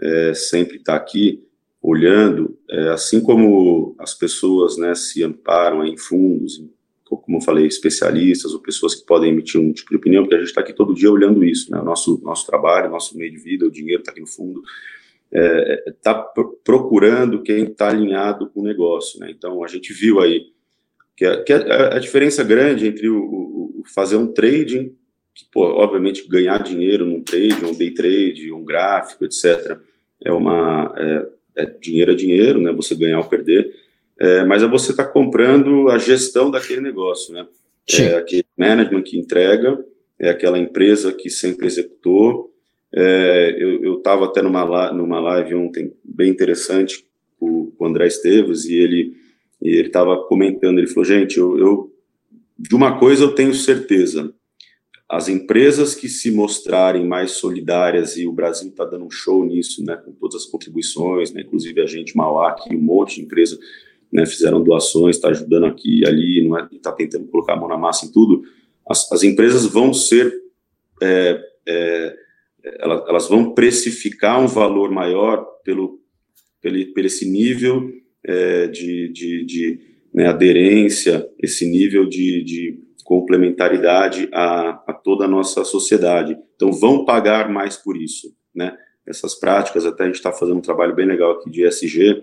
é, sempre estar tá aqui olhando, é, assim como as pessoas né, se amparam em fundos, como eu falei, especialistas ou pessoas que podem emitir um tipo de opinião, porque a gente está aqui todo dia olhando isso, né, nosso, nosso trabalho, nosso meio de vida, o dinheiro está aqui no fundo, está é, é procurando quem está alinhado com o negócio. Né? Então, a gente viu aí que, a, que a, a diferença grande entre o, o, fazer um trading, que, pô, obviamente, ganhar dinheiro num trade, um day trade, um gráfico, etc., é uma. É, é dinheiro é dinheiro, né? Você ganhar ou perder, é, mas é você estar tá comprando a gestão daquele negócio, né? Sim. É aquele management que entrega, é aquela empresa que sempre executou, é, eu estava até numa, numa live ontem bem interessante com, com o André Esteves e ele ele estava comentando, ele falou, gente, eu, eu, de uma coisa eu tenho certeza, as empresas que se mostrarem mais solidárias, e o Brasil está dando um show nisso, né, com todas as contribuições, né, inclusive a gente, Mauá, aqui, um monte de empresa, né, fizeram doações, está ajudando aqui e ali, não é, está tentando colocar a mão na massa em tudo, as, as empresas vão ser é, é, elas, elas vão precificar um valor maior pelo, pelo, pelo esse nível é, de, de, de né, aderência, esse nível de, de complementaridade a, a, toda a nossa sociedade. Então, vão pagar mais por isso, né? Essas práticas, até a gente está fazendo um trabalho bem legal aqui de ESG,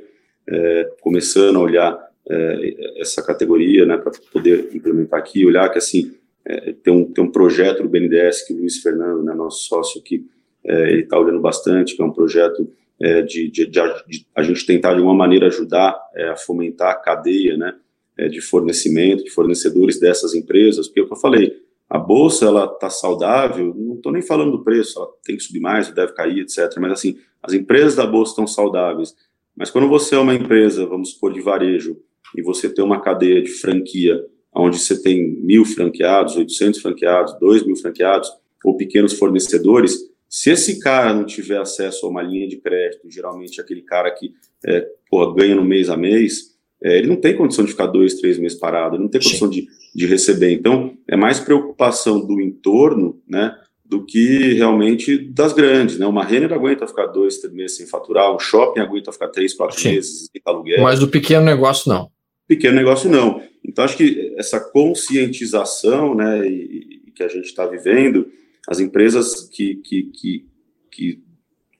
é, começando a olhar é, essa categoria, né, para poder implementar aqui, olhar que, assim, é, tem, um, tem um projeto do BNDES que o Luiz Fernando, né, nosso sócio aqui, é, ele está olhando bastante, que é um projeto é, de, de, de, de, a gente tentar de alguma maneira ajudar é, a fomentar a cadeia, né, é, de fornecimento, de fornecedores dessas empresas, porque é o que eu falei, a bolsa ela está saudável, não estou nem falando do preço, ela tem que subir mais, deve cair, etc. Mas assim, as empresas da bolsa estão saudáveis. Mas quando você é uma empresa, vamos supor, de varejo, e você tem uma cadeia de franquia onde você tem mil franqueados, 800 franqueados, dois mil franqueados, ou pequenos fornecedores, se esse cara não tiver acesso a uma linha de crédito, geralmente aquele cara que é, porra, ganha no mês a mês, é, ele não tem condição de ficar dois, três meses parado, ele não tem condição de, de receber. Então, é mais preocupação do entorno, né, do que realmente das grandes, né? Uma Renner aguenta ficar dois, três meses sem faturar, um shopping aguenta ficar três, quatro Sim. meses sem aluguel. Mas do pequeno negócio não. Pequeno negócio não. Então, acho que essa conscientização, né, e, e que a gente está vivendo, as empresas que, que, que, que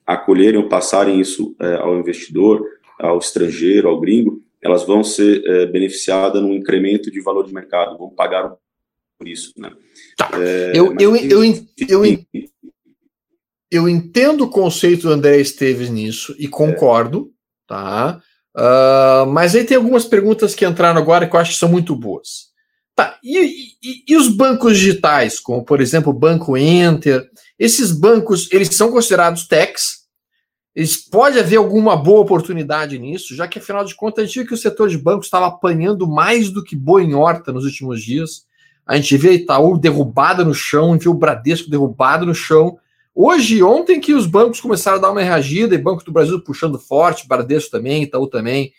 acolherem ou passarem isso é, ao investidor, ao estrangeiro, ao gringo, elas vão ser é, beneficiadas num incremento de valor de mercado, vão pagar por isso. Né? Tá. É, eu, eu, eu, eu, eu, entendo o conceito do André Esteves nisso e concordo, tá? Uh, mas aí tem algumas perguntas que entraram agora que eu acho que são muito boas. Tá, e, e, e, os bancos digitais, como por exemplo o Banco Enter, esses bancos, eles são considerados techs? Eles, pode haver alguma boa oportunidade nisso, já que afinal de contas a gente viu que o setor de bancos estava apanhando mais do que boa em horta nos últimos dias. A gente vê Itaú derrubada no chão, a gente vê o Bradesco derrubado no chão. Hoje, ontem que os bancos começaram a dar uma reagida, e Banco do Brasil puxando forte, Bradesco também, Itaú também,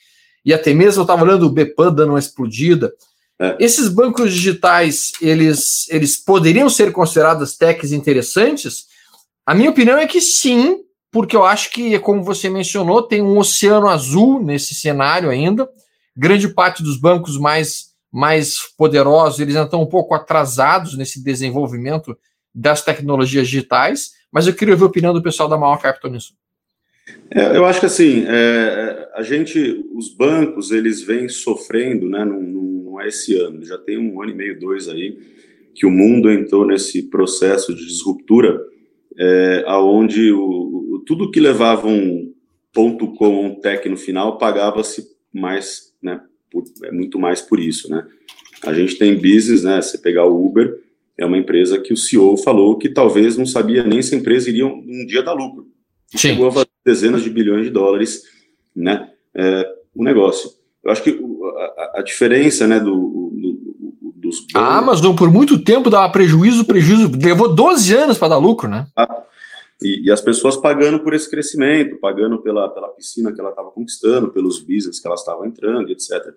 e até mesmo eu estava olhando o Bepan dando uma explodida. É. Esses bancos digitais, eles, eles poderiam ser considerados techs interessantes? A minha opinião é que sim, porque eu acho que, como você mencionou, tem um oceano azul nesse cenário ainda. Grande parte dos bancos mais, mais poderosos, eles ainda estão um pouco atrasados nesse desenvolvimento das tecnologias digitais, mas eu queria ver a opinião do pessoal da Maior Capital nisso. É, eu acho que assim, é, a gente, os bancos, eles vêm sofrendo, né, num, é esse ano, já tem um ano e meio, dois aí, que o mundo entrou nesse processo de disruptura, é, aonde o, o, tudo que levava um ponto com um tech no final pagava-se mais, né, por, é muito mais por isso, né. A gente tem business, né, você pegar o Uber, é uma empresa que o CEO falou que talvez não sabia nem se a empresa iria um, um dia dar lucro. Chegou a fazer dezenas de bilhões de dólares, né, é, o negócio. Eu acho que a, a diferença né, do, do, dos. A Amazon, por muito tempo, dava prejuízo, prejuízo. Levou 12 anos para dar lucro, né? Ah, e, e, as pessoas pagando por esse crescimento, pagando pela, pela piscina que ela estava conquistando, pelos business que ela estava entrando, etc.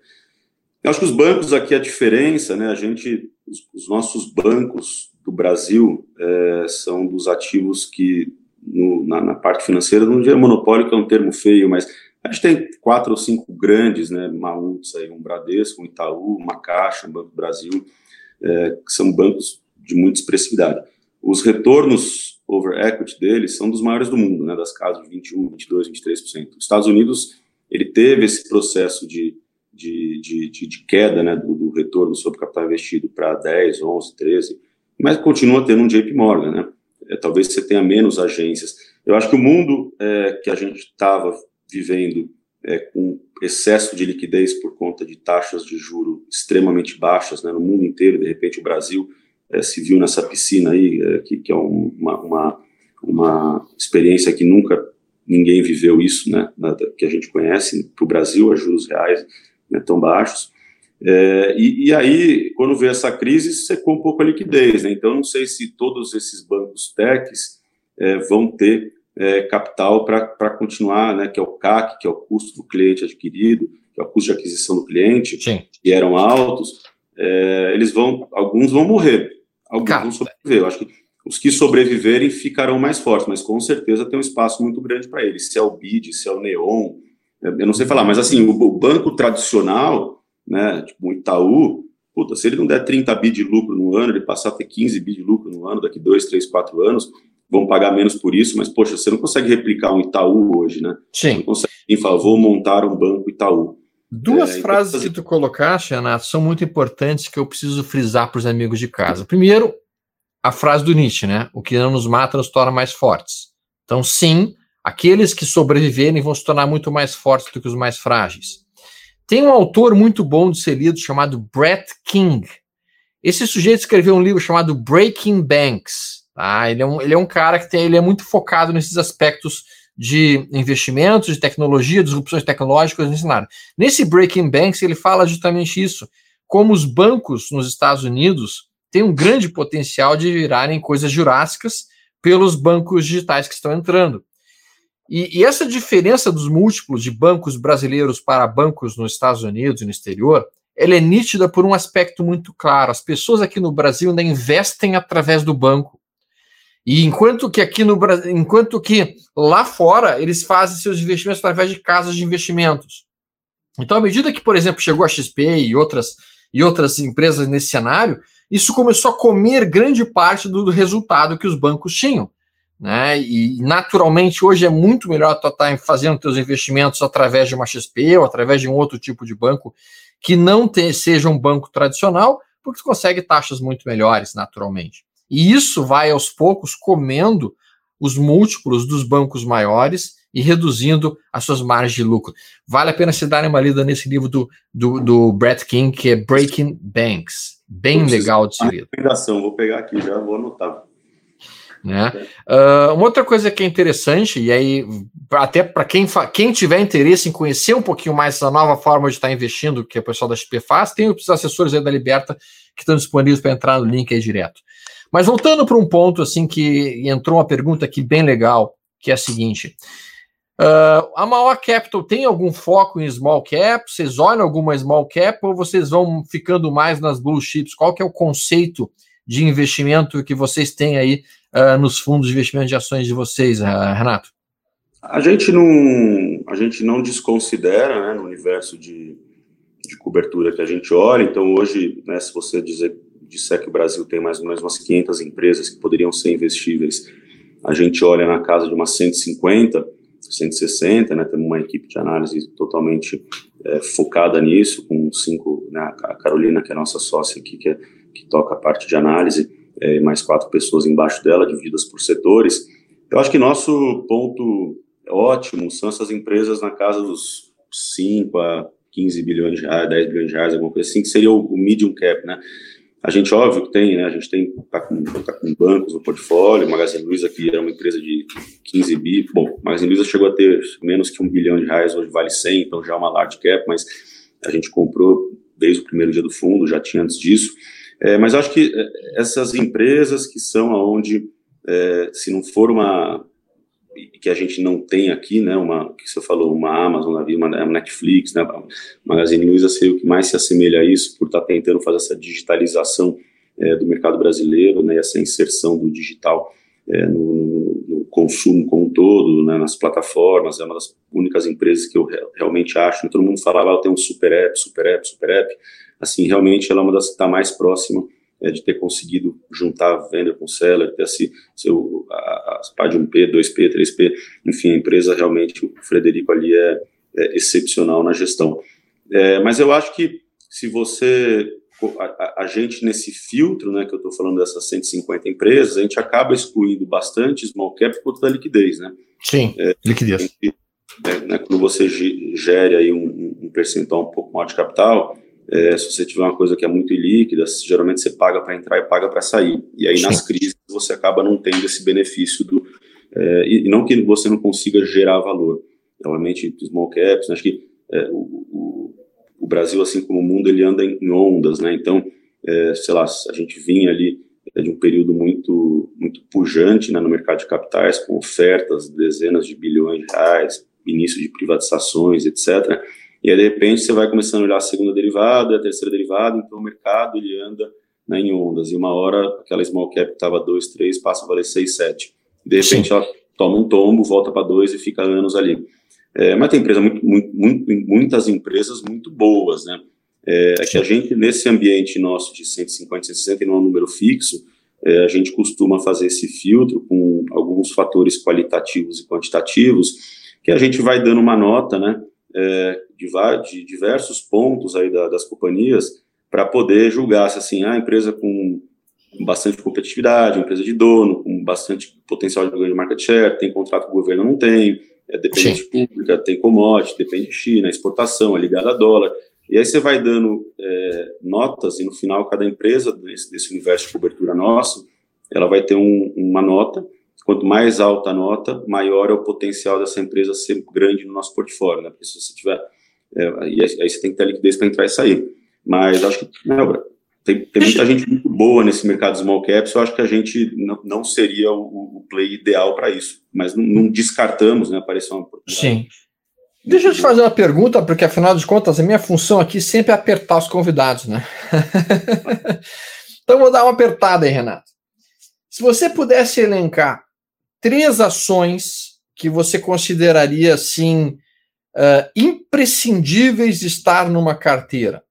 Eu acho que os bancos aqui, a diferença, né, a gente, os, os nossos bancos do Brasil é, são dos ativos que no, na, na, parte financeira, não diria monopólio, que é um termo feio, mas a gente tem quatro ou cinco grandes, né, Maúntes, aí, um Bradesco, um Itaú, uma Caixa, um Banco do Brasil, é, que são bancos de muita expressividade. Os retornos over equity deles são dos maiores do mundo, né, das casas de 21, 22, 23%. Os Estados Unidos, ele teve esse processo de, de, de, de, de queda né, do, do, retorno sobre capital investido para 10, 11, 13, mas continua tendo um JP Morgan, né? É, talvez você tenha menos agências. Eu acho que o mundo é, que a gente estava vivendo é, com excesso de liquidez por conta de taxas de juro extremamente baixas, né, no mundo inteiro, de repente o Brasil é, se viu nessa piscina aí, é, que, que, é uma, uma, uma experiência que nunca ninguém viveu isso, né, que a gente conhece, para o Brasil, a juros reais né, tão baixos, é, e, e, aí, quando veio essa crise, secou um pouco a liquidez, né? então não sei se todos esses bancos techs é, vão ter é, capital para continuar, né, que é o CAC, que é o custo do cliente adquirido, que é o custo de aquisição do cliente, Sim. que eram altos, é, eles vão, alguns vão morrer, alguns Cara. vão sobreviver. Eu acho que os que sobreviverem ficarão mais fortes, mas com certeza tem um espaço muito grande para eles. Se é o BID, se é o Neon, eu não sei falar, mas assim, o, banco tradicional, né, tipo o Itaú, puta, se ele não der 30 bi de lucro no ano, ele passar a ter 15 bi de lucro no ano, daqui 2, 3, 4 anos, vão pagar menos por isso, mas, poxa, você não consegue replicar um Itaú hoje, né? Sim. Você não consegue, em favor, montar um banco Itaú. Duas é, então, frases então, que tu colocaste, Renato, são muito importantes que eu preciso frisar para os amigos de casa. Primeiro, a frase do Nietzsche, né? O que não nos mata nos torna mais fortes. Então, sim, aqueles que sobreviverem vão se tornar muito mais fortes do que os mais frágeis. Tem um autor muito bom de ser lido chamado Brett King. Esse sujeito escreveu um livro chamado Breaking Banks. Tá? Ele, é um, ele é um cara que tem, ele é muito focado nesses aspectos de investimentos, de tecnologia, disrupções tecnológicas nesse cenário. Nesse Breaking Banks, ele fala justamente isso, como os bancos nos Estados Unidos têm um grande potencial de virarem coisas jurássicas pelos bancos digitais que estão entrando. E, e, essa diferença dos múltiplos de bancos brasileiros para bancos nos Estados Unidos e no exterior, ela é nítida por um aspecto muito claro. As pessoas aqui no Brasil ainda investem através do banco. E enquanto que aqui no Brasil, enquanto que lá fora eles fazem seus investimentos através de casas de investimentos. Então, à medida que, por exemplo, chegou a XP e outras, e outras empresas nesse cenário, isso começou a comer grande parte do, do resultado que os bancos tinham. Né? E naturalmente hoje é muito melhor tu estar tá fazendo teus investimentos através de uma XP ou através de um outro tipo de banco que não te, seja um banco tradicional, porque tu consegue taxas muito melhores naturalmente. E isso vai aos poucos comendo os múltiplos dos bancos maiores e reduzindo as suas margens de lucro. Vale a pena se darem uma lida nesse livro do, do, do Brett King, que é Breaking Banks. Bem legal de se ler. Vou pegar aqui, já vou anotar. Né? Uh, uma outra coisa que é interessante, e aí, até para quem, quem tiver interesse em conhecer um pouquinho mais essa nova forma de estar investindo que o pessoal da XP faz, tem os assessores aí da Liberta que estão disponíveis para entrar no link aí direto. Mas voltando para um ponto assim que entrou uma pergunta aqui bem legal, que é a seguinte: uh, a Mauá Capital tem algum foco em small cap? Vocês olham alguma small cap ou vocês vão ficando mais nas blue chips? Qual que é o conceito de investimento que vocês têm aí uh, nos fundos de investimento de ações de vocês, uh, Renato? A gente não, a gente não desconsidera, né, no universo de, de cobertura que a gente olha. Então, hoje, né, se você dizer disser que o Brasil tem mais ou menos umas 500 empresas que poderiam ser investíveis, a gente olha na casa de umas 150, 160, né, temos uma equipe de análise totalmente é, focada nisso, com cinco, né, a Carolina, que é nossa sócia aqui, que, é, que toca a parte de análise, é, mais quatro pessoas embaixo dela, divididas por setores. Eu acho que nosso ponto ótimo são essas empresas na casa dos 5 a 15 bilhões de reais, 10 bilhões de reais, alguma coisa assim, que seria o, o medium cap, né? A gente, óbvio, que tem, né? A gente tem, tá com, tá com bancos no portfólio, Magazine Luiza, que era uma empresa de 15 bi. Bom, Magazine Luiza chegou a ter menos que um bilhão de reais, hoje vale 100, então já é uma large cap, mas a gente comprou desde o primeiro dia do fundo, já tinha antes disso. É, mas acho que é, essas empresas que são aonde, é, se não for uma, que a gente não tem aqui, né, uma, que você falou, uma Amazon, uma Netflix, né, Magazine Luiza seria o que mais se assemelha a isso, por estar tá tentando fazer essa digitalização é, do mercado brasileiro, né, essa inserção do digital é, no, no, consumo como um todo, né, nas plataformas, é uma das únicas empresas que eu realmente acho, todo mundo fala, ah, tenho um super app, super app, super app, assim, realmente ela é uma das que está mais próxima é, de ter conseguido juntar venda com seller, ter assim, seu, as pá de 1P, 2P, 3P, enfim, a empresa realmente, o Frederico ali é, é excepcional na gestão. É, mas eu acho que se você a, a, gente nesse filtro, né, que eu estou falando dessas 150 empresas, a gente acaba excluindo bastante small cap por conta da liquidez, né? Sim, é, liquidez. Né, quando você gere aí um, um, percentual um pouco maior de capital, é, se você tiver uma coisa que é muito ilíquida, geralmente você paga para entrar e paga para sair. E aí Sim. nas crises você acaba não tendo esse benefício do é, e, não que você não consiga gerar valor. Realmente, small caps, né, acho que é, o, o Brasil, assim como o mundo, ele anda em ondas, né? Então, é, sei lá, a gente vinha ali é, de um período muito, muito pujante né, no mercado de capitais, com ofertas, dezenas de bilhões de reais, início de privatizações, etc. E aí, de repente, você vai começando a olhar a segunda derivada, a terceira derivada, então o mercado ele anda né, em ondas, e uma hora aquela small cap estava 2, 3, passa a valer 6, 7. De repente, Sim. ela toma um tombo, volta para 2 e fica anos ali. É, mas tem empresa muito, muito, muitas empresas muito boas, né? É, é, que a gente, nesse ambiente nosso de 150, 160, e não é um número fixo, é, a gente costuma fazer esse filtro com alguns fatores qualitativos e quantitativos, que a gente vai dando uma nota, né, é, de, de, diversos pontos aí da, das companhias, para poder julgar se assim, a empresa com bastante competitividade, empresa de dono, com bastante potencial de ganho de market share, tem contrato com o governo, não tem, é dependente Sim. pública, tem commodity, depende de China, exportação, é ligada a dólar. E aí você vai dando é, notas, e no final, cada empresa desse, desse universo de cobertura nosso, ela vai ter um, uma nota. Quanto mais alta a nota, maior é o potencial dessa empresa ser grande no nosso portfólio, né? Porque se você tiver. É, aí, aí, você tem que ter liquidez para entrar e sair. Mas acho que, né, tem, tem, muita gente muito boa nesse mercado small caps, eu acho que a gente não, não seria o, o, play ideal para isso, mas não, não, descartamos, né, aparecer uma oportunidade. Sim. Deixa eu te fazer uma pergunta, porque afinal de contas a minha função aqui sempre é apertar os convidados, né? <laughs> então vou dar uma apertada aí, Renato. Se você pudesse elencar três ações que você consideraria assim uh, imprescindíveis de estar numa carteira,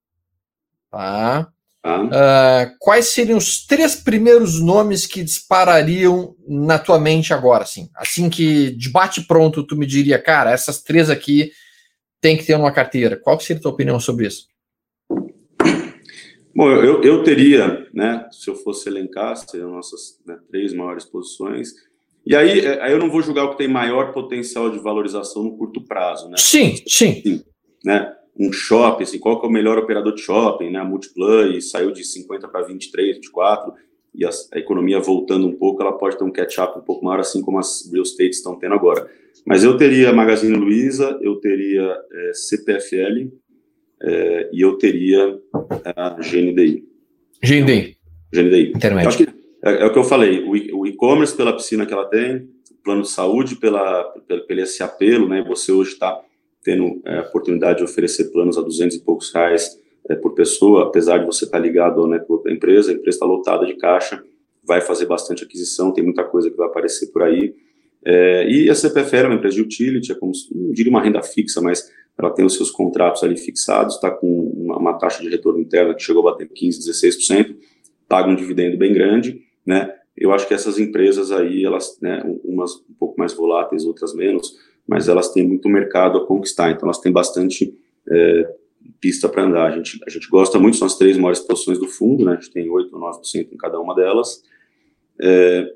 tá? Uh, quais seriam os três primeiros nomes que disparariam na tua mente agora, assim? Assim que de bate pronto tu me diria, cara, essas três aqui tem que ter uma carteira. Qual seria a tua opinião sobre isso? Bom, eu, eu teria, né, se eu fosse elencar, seriam nossas né, três maiores posições. E aí, é, aí eu não vou julgar o que tem maior potencial de valorização no curto prazo, né? Sim, sim. sim né? um shopping, assim, qual que é o melhor operador de shopping, né? A Multiplay saiu de 50 para 23, 24, e a, a, economia voltando um pouco, ela pode ter um catch-up um pouco maior, assim como as real estates estão tendo agora. Mas eu teria Magazine Luiza, eu teria é, CPFL é, e eu teria a GNDI. GNDI. GNDI. Intermédio. É, é, o que eu falei, o e-commerce pela piscina que ela tem, o plano de saúde pela, pelo, pelo esse apelo, né? Você hoje está tendo é, a oportunidade de oferecer planos a 200 e poucos reais é, por pessoa, apesar de você estar ligado ao network da empresa, a empresa está lotada de caixa, vai fazer bastante aquisição, tem muita coisa que vai aparecer por aí. É, e a CPFL é uma empresa de utility, é como, não diria uma renda fixa, mas ela tem os seus contratos ali fixados, está com uma, uma, taxa de retorno interna que chegou a bater 15%, 16%, paga um dividendo bem grande, né? Eu acho que essas empresas aí, elas, né, umas um pouco mais voláteis, outras menos, mas elas têm muito mercado a conquistar, então elas têm bastante é, pista para andar. A gente, a gente gosta muito, são as três maiores posições do fundo, né? a gente tem 8 ou 9% em cada uma delas. É,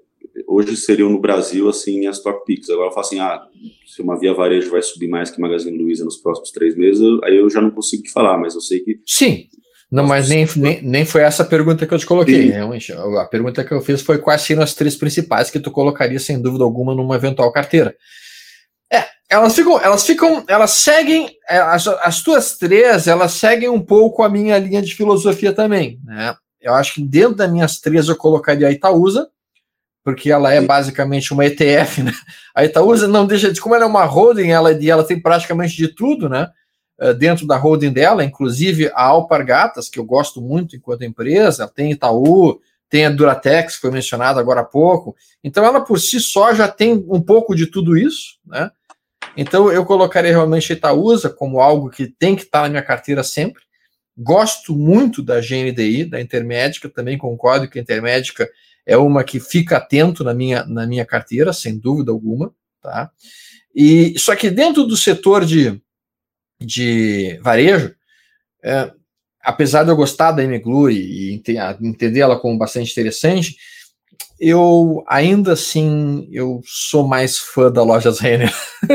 hoje seriam no Brasil, assim, as top picks. Agora eu falo assim, ah, se uma Via Varejo vai subir mais que Magazine Luiza nos próximos três meses, aí eu já não consigo te falar, mas eu sei que... Sim, não, mas nem, nem, nem foi essa a pergunta que eu te coloquei, realmente. A pergunta que eu fiz foi quais seriam as três principais que tu colocaria, sem dúvida alguma, numa eventual carteira. É, elas ficam, elas ficam, elas seguem, é, as, as tuas três, elas seguem um pouco a minha linha de filosofia também, né? Eu acho que dentro das minhas três eu colocaria a Itaúsa, porque ela é basicamente uma ETF, né? A Itaúsa não deixa de, como ela é uma holding, ela, ela tem praticamente de tudo, né? É, dentro da holding dela, inclusive a Alpargatas, que eu gosto muito enquanto empresa, tem Itaú, tem a Duratex, foi mencionada agora há pouco. Então, ela por si só já tem um pouco de tudo isso, né? Então, eu colocaria realmente a Itaúsa como algo que tem que estar na minha carteira sempre. Gosto muito da GNDI, da Intermédica, também concordo que a Intermédica é uma que fica atento na minha, na minha carteira, sem dúvida alguma, tá? E só que dentro do setor de, de varejo, é, apesar de eu gostar da Emiglu e, e entender ela como bastante interessante, eu ainda assim eu sou mais fã da Lojas Renner. <laughs>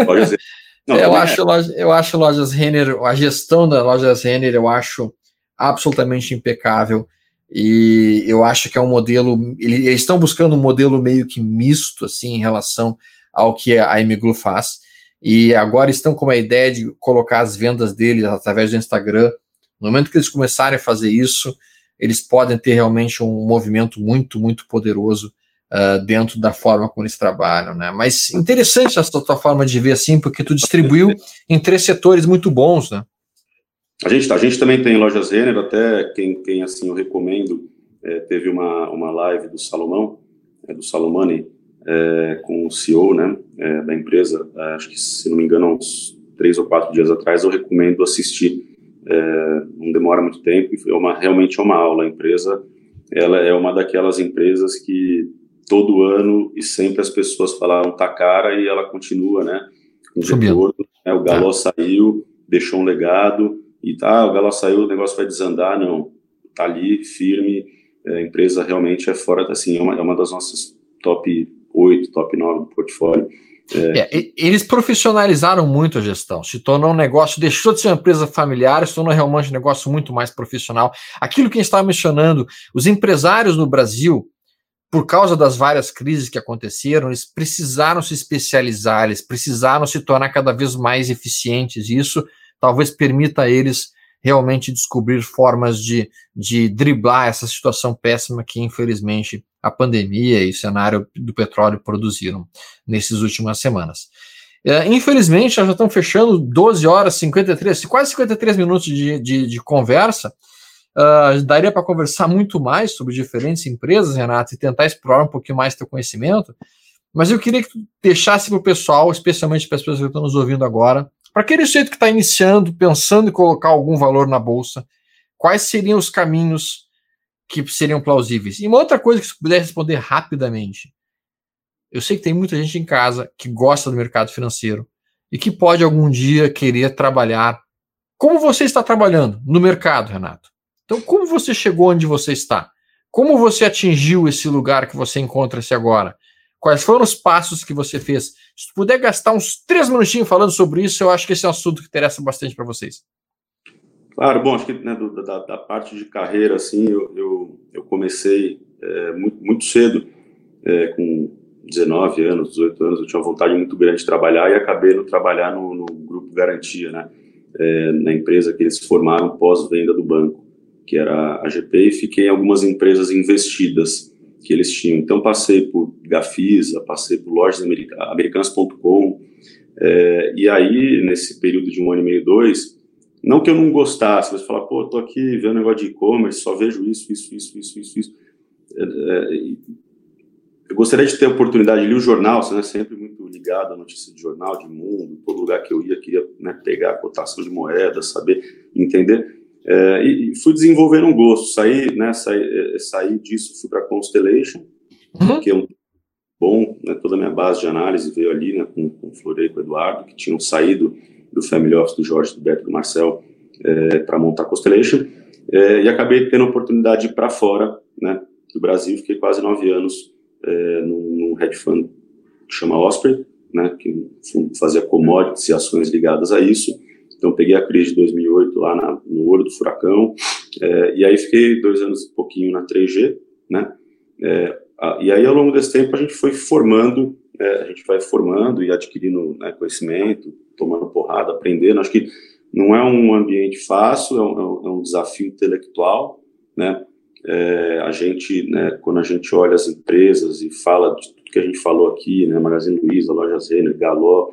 Não, eu, acho, é. eu acho Lojas Renner, a gestão da Lojas Renner, eu acho absolutamente impecável. E eu acho que é um modelo. Eles estão buscando um modelo meio que misto, assim, em relação ao que a Emiglu faz. E agora estão com a ideia de colocar as vendas deles através do Instagram. No momento que eles começarem a fazer isso, eles podem ter realmente um movimento muito, muito poderoso uh, dentro da forma como eles trabalham, né? Mas interessante essa tua forma de ver assim, porque tu distribuiu em três setores muito bons, né? A gente, a gente também tem lojas Renner, até quem, quem assim eu recomendo, é, teve uma, uma live do Salomão, é, do Salomani, é, com o CEO né, é, da empresa, é, acho que se não me engano, uns três ou quatro dias atrás, eu recomendo assistir é, não demora muito tempo, é uma, realmente é uma aula. A empresa, ela é uma daquelas empresas que todo ano e sempre as pessoas falaram tá cara e ela continua, né? Retorno, né, o Galo tá. saiu, deixou um legado e tá, o Galo saiu, o negócio vai desandar, não. Tá ali, firme, é, a empresa realmente é fora, assim, é uma, é uma das nossas top 8, top 9 do portfólio. É. É, eles profissionalizaram muito a gestão, se tornou um negócio, deixou de ser uma empresa familiar, se tornou realmente um negócio muito mais profissional. Aquilo que a gente estava mencionando, os empresários no Brasil, por causa das várias crises que aconteceram, eles precisaram se especializar, eles precisaram se tornar cada vez mais eficientes, e isso talvez permita a eles realmente descobrir formas de, de driblar essa situação péssima que, infelizmente, a pandemia e o cenário do petróleo produziram nessas últimas semanas. É, infelizmente, nós já estamos fechando 12 horas, 53, quase 53 minutos de, de, de conversa. Uh, daria para conversar muito mais sobre diferentes empresas, Renato, e tentar explorar um pouquinho mais teu conhecimento. Mas eu queria que tu deixasse para o pessoal, especialmente para as pessoas que estão nos ouvindo agora, para aquele jeito que está iniciando, pensando em colocar algum valor na bolsa, quais seriam os caminhos que seriam plausíveis. E uma outra coisa que você puder responder rapidamente. Eu sei que tem muita gente em casa que gosta do mercado financeiro e que pode algum dia querer trabalhar como você está trabalhando no mercado, Renato. Então, como você chegou onde você está? Como você atingiu esse lugar que você encontra-se agora? Quais foram os passos que você fez? Se puder gastar uns três minutinhos falando sobre isso, eu acho que esse é um assunto que interessa bastante para vocês. Claro, bom, acho que né, do, da, da, parte de carreira, assim, eu, eu, eu comecei é, muito, muito cedo, é, com 19 anos, 18 anos, eu tinha uma vontade muito grande de trabalhar e acabei no trabalhar no, no Grupo Garantia, né, é, na empresa que eles formaram pós-venda do banco, que era a GP, e fiquei em algumas empresas investidas que eles tinham. Então, passei por Gafisa, passei por lojas americanas.com, é, e aí, nesse período de um ano e meio, dois, não que eu não gostasse, mas falar, pô, tô aqui vendo negócio de e-commerce, só vejo isso, isso, isso, isso, isso, isso. É, é, eu gostaria de ter a oportunidade de ler o jornal, você é sempre muito ligado à notícia de jornal, de mundo, todo lugar que eu ia, queria né, pegar a cotação de moeda, saber, entender. É, e, fui desenvolvendo um gosto, saí, né, saí, é, saí disso, fui para Constellation, uhum. que é um bom, né, toda a minha base de análise veio ali, né, com, com o Florei e com o Eduardo, que tinham saído do Family Office do Jorge, do Beto, do Marcel, é, para montar a Constellation, é, e acabei tendo a oportunidade para fora, né, do Brasil, fiquei quase nove anos é, num, num hedge fund que chama Osprey, né, que fazia commodities e ações ligadas a isso, então peguei a crise de 2008 lá na, no olho do furacão, é, e aí fiquei dois anos e pouquinho na 3G, né, é, a, e aí ao longo desse tempo a gente foi formando, é, a gente vai formando e adquirindo né, conhecimento, tomando porrada, aprendendo. Acho que não é um ambiente fácil, é um, é um é desafio intelectual, né? É, a gente, né, quando a gente olha as empresas e fala de tudo que a gente falou aqui, né, Magazine Luiza, Loja Zena, Galó,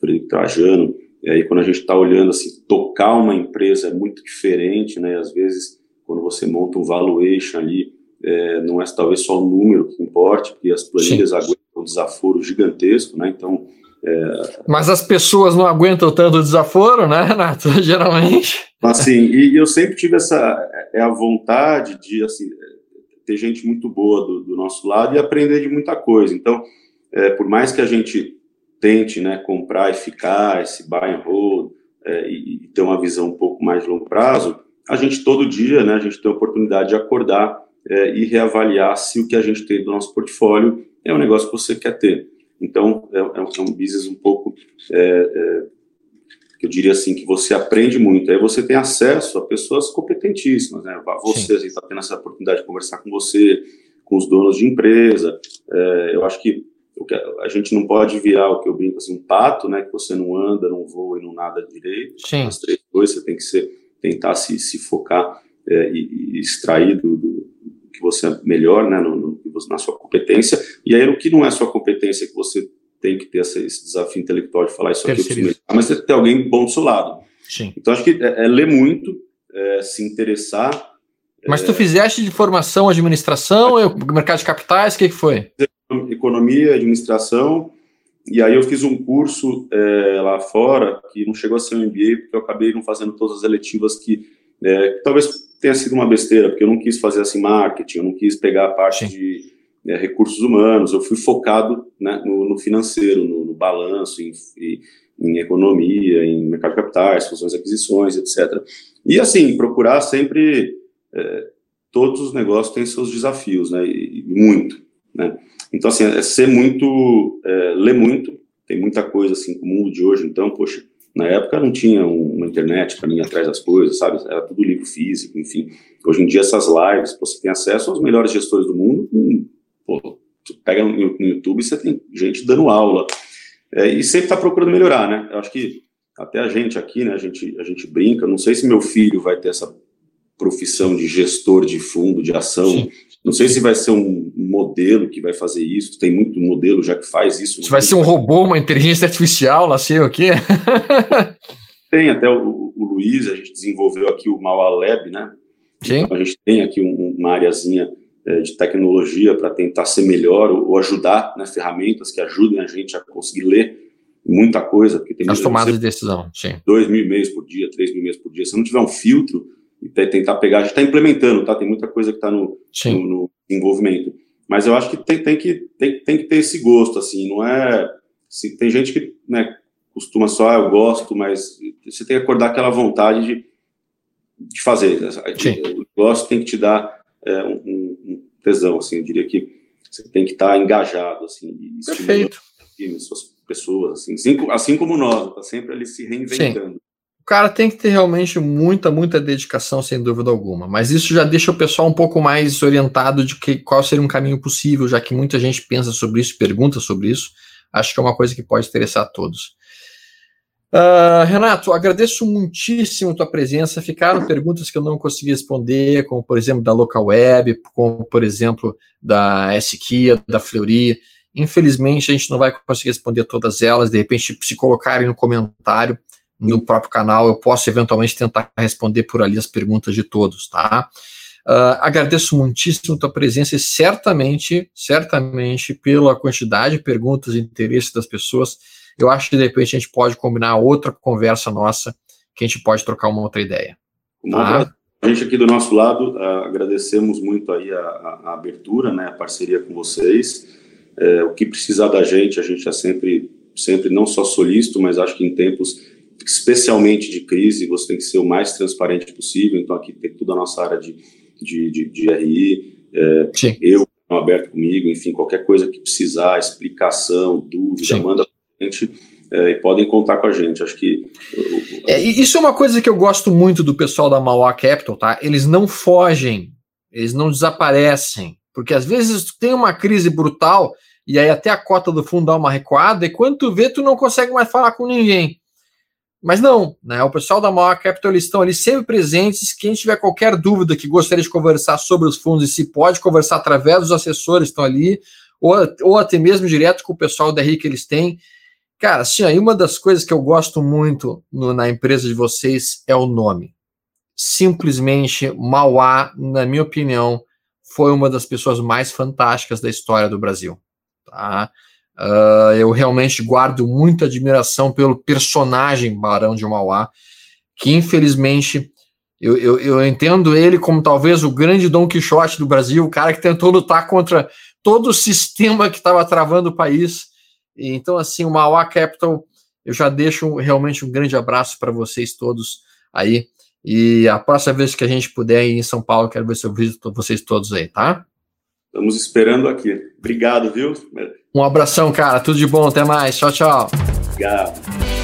Frederico Trajano, e aí quando a gente está olhando assim, tocar uma empresa é muito diferente, né, às vezes quando você monta um valuation ali, é, não é talvez só o número que importe, porque as planilhas Sim. aguentam um desaforo gigantesco, né? Então. É... Mas as pessoas não aguentam tanto desaforo, né, <laughs> Renato? Geralmente. Assim, e eu sempre tive essa é a vontade de assim, ter gente muito boa do, do nosso lado e aprender de muita coisa. Então, é, por mais que a gente tente né, comprar e ficar, esse buy and hold, é, e ter uma visão um pouco mais de longo prazo, a gente todo dia, né, a gente tem a oportunidade de acordar é, e reavaliar se o que a gente tem do nosso portfólio é um negócio que você quer ter. Então, é, é um é business um pouco, é, é, eu diria assim, que você aprende muito. Aí você tem acesso a pessoas competentíssimas, né? Você está tendo essa oportunidade de conversar com você, com os donos de empresa. É, eu acho que a gente não pode virar o que eu brinco assim, um pato, né? Que você não anda, não voa e não nada direito. Sim. As três coisas, você tem que ser, tentar se, se focar é, e, e, extrair do, do, que você é melhor, né? No, na sua competência. E aí, o que não é sua competência que você tem que ter esse desafio intelectual de falar isso aqui, mas você ter alguém bom do seu lado. Sim. Então, acho que é, é ler muito, é, se interessar. Mas tu fizeste de formação, administração, mercado de capitais, o que, que foi? economia, administração, e aí eu fiz um curso é, lá fora, que não chegou a ser um MBA, porque eu acabei não fazendo todas as eletivas que, é, que talvez tenha sido uma besteira, porque eu não quis fazer assim marketing, eu não quis pegar a parte Sim. de é, recursos humanos, eu fui focado né, no, no, financeiro, no, no balanço, em, em, economia, em mercado de capitais, fusões e aquisições, etc. E assim, procurar sempre, é, todos os negócios têm seus desafios, né, e, e muito, né. Então, assim, é ser muito, é, ler muito, tem muita coisa, assim, com o mundo de hoje, então, poxa, na época não tinha uma internet para mim atrás das coisas, sabe? Era tudo livro físico, enfim. Hoje em dia, essas lives, você tem acesso aos melhores gestores do mundo. Com, pega no, no YouTube você tem gente dando aula. É, e sempre está procurando melhorar, né? Eu acho que até a gente aqui, né? A gente, a gente brinca. Não sei se meu filho vai ter essa profissão de gestor de fundo, de ação. Não sei se vai ser um modelo que vai fazer isso, tem muito modelo já que faz isso. Se vai ser um robô, uma inteligência artificial, lá sei o quê. <laughs> tem até o, o Luiz, a gente desenvolveu aqui o Mauá Lab, né? Sim. Então, a gente tem aqui um, uma areazinha de tecnologia para tentar ser melhor ou, ajudar, né, ferramentas que ajudem a gente a conseguir ler muita coisa. Porque tem As tomadas de decisão, sim. Dois mil e-mails por dia, três mil e-mails por dia. Se não tiver um filtro, e tentar pegar. A gente está implementando, tá? Tem muita coisa que está no, no, no, envolvimento. Mas eu acho que tem, tem, que tem, tem que ter esse gosto, assim, não é. Se, tem gente que né, costuma só, ah, eu gosto, mas você tem que acordar aquela vontade de, de fazer. Sim. O gosto tem que te dar é, um, um, tesão, assim, eu diria que você tem que estar tá engajado, assim, Perfeito. suas pessoas, assim, assim, assim como nós, está sempre ali se reinventando. Sim cara tem que ter realmente muita, muita dedicação, sem dúvida alguma. Mas isso já deixa o pessoal um pouco mais orientado de que, qual seria um caminho possível, já que muita gente pensa sobre isso, pergunta sobre isso. Acho que é uma coisa que pode interessar a todos. Uh, Renato, agradeço muitíssimo a tua presença. Ficaram perguntas que eu não consegui responder, como por exemplo da Local Web, como por exemplo da SKIA, da Fleury. Infelizmente a gente não vai conseguir responder todas elas. De repente, se colocarem no comentário, no próprio canal, eu posso eventualmente tentar responder por ali as perguntas de todos, tá? Uh, agradeço muitíssimo a tua presença e certamente, certamente, pela quantidade de perguntas e interesse das pessoas, eu acho que de repente a gente pode combinar outra conversa nossa, que a gente pode trocar uma outra ideia. Tá? A gente aqui do nosso lado, uh, agradecemos muito aí a, a, a, abertura, né, a parceria com vocês. É, o que precisar da gente, a gente é sempre, sempre não só solícito, mas acho que em tempos especialmente de crise, você tem que ser o mais transparente possível. Então, aqui tem toda a nossa área de, de, de, de RI, é, eu aberto comigo, enfim, qualquer coisa que precisar, explicação, dúvida, Sim. manda. É, e podem contar com a gente. Acho que. É, isso é uma coisa que eu gosto muito do pessoal da Mauá Capital, tá? Eles não fogem, eles não desaparecem, porque às vezes tem uma crise brutal e aí até a cota do fundo dá uma recuada, e quando tu vê, tu não consegue mais falar com ninguém. Mas não, né? O pessoal da Maior Capital eles estão ali sempre presentes. Quem tiver qualquer dúvida que gostaria de conversar sobre os fundos e se pode conversar através dos assessores que estão ali, ou, ou até mesmo direto com o pessoal da RI que eles têm. Cara, assim, aí uma das coisas que eu gosto muito no, na empresa de vocês é o nome. Simplesmente Mauá, na minha opinião, foi uma das pessoas mais fantásticas da história do Brasil. Tá? Uh, eu realmente guardo muita admiração pelo personagem Barão de Mauá, que infelizmente eu, eu, eu, entendo ele como talvez o grande Dom Quixote do Brasil, o cara que tentou lutar contra todo o <laughs> sistema que estava travando o país. Então, assim, o Mauá Capital, eu já deixo realmente um grande abraço para vocês todos aí. E a próxima vez que a gente puder ir em São Paulo, quero ver se eu visito vocês todos aí, tá? Estamos esperando aqui. Obrigado, viu? Um abração, cara. Tudo de bom. Até mais. Tchau, tchau. Obrigado.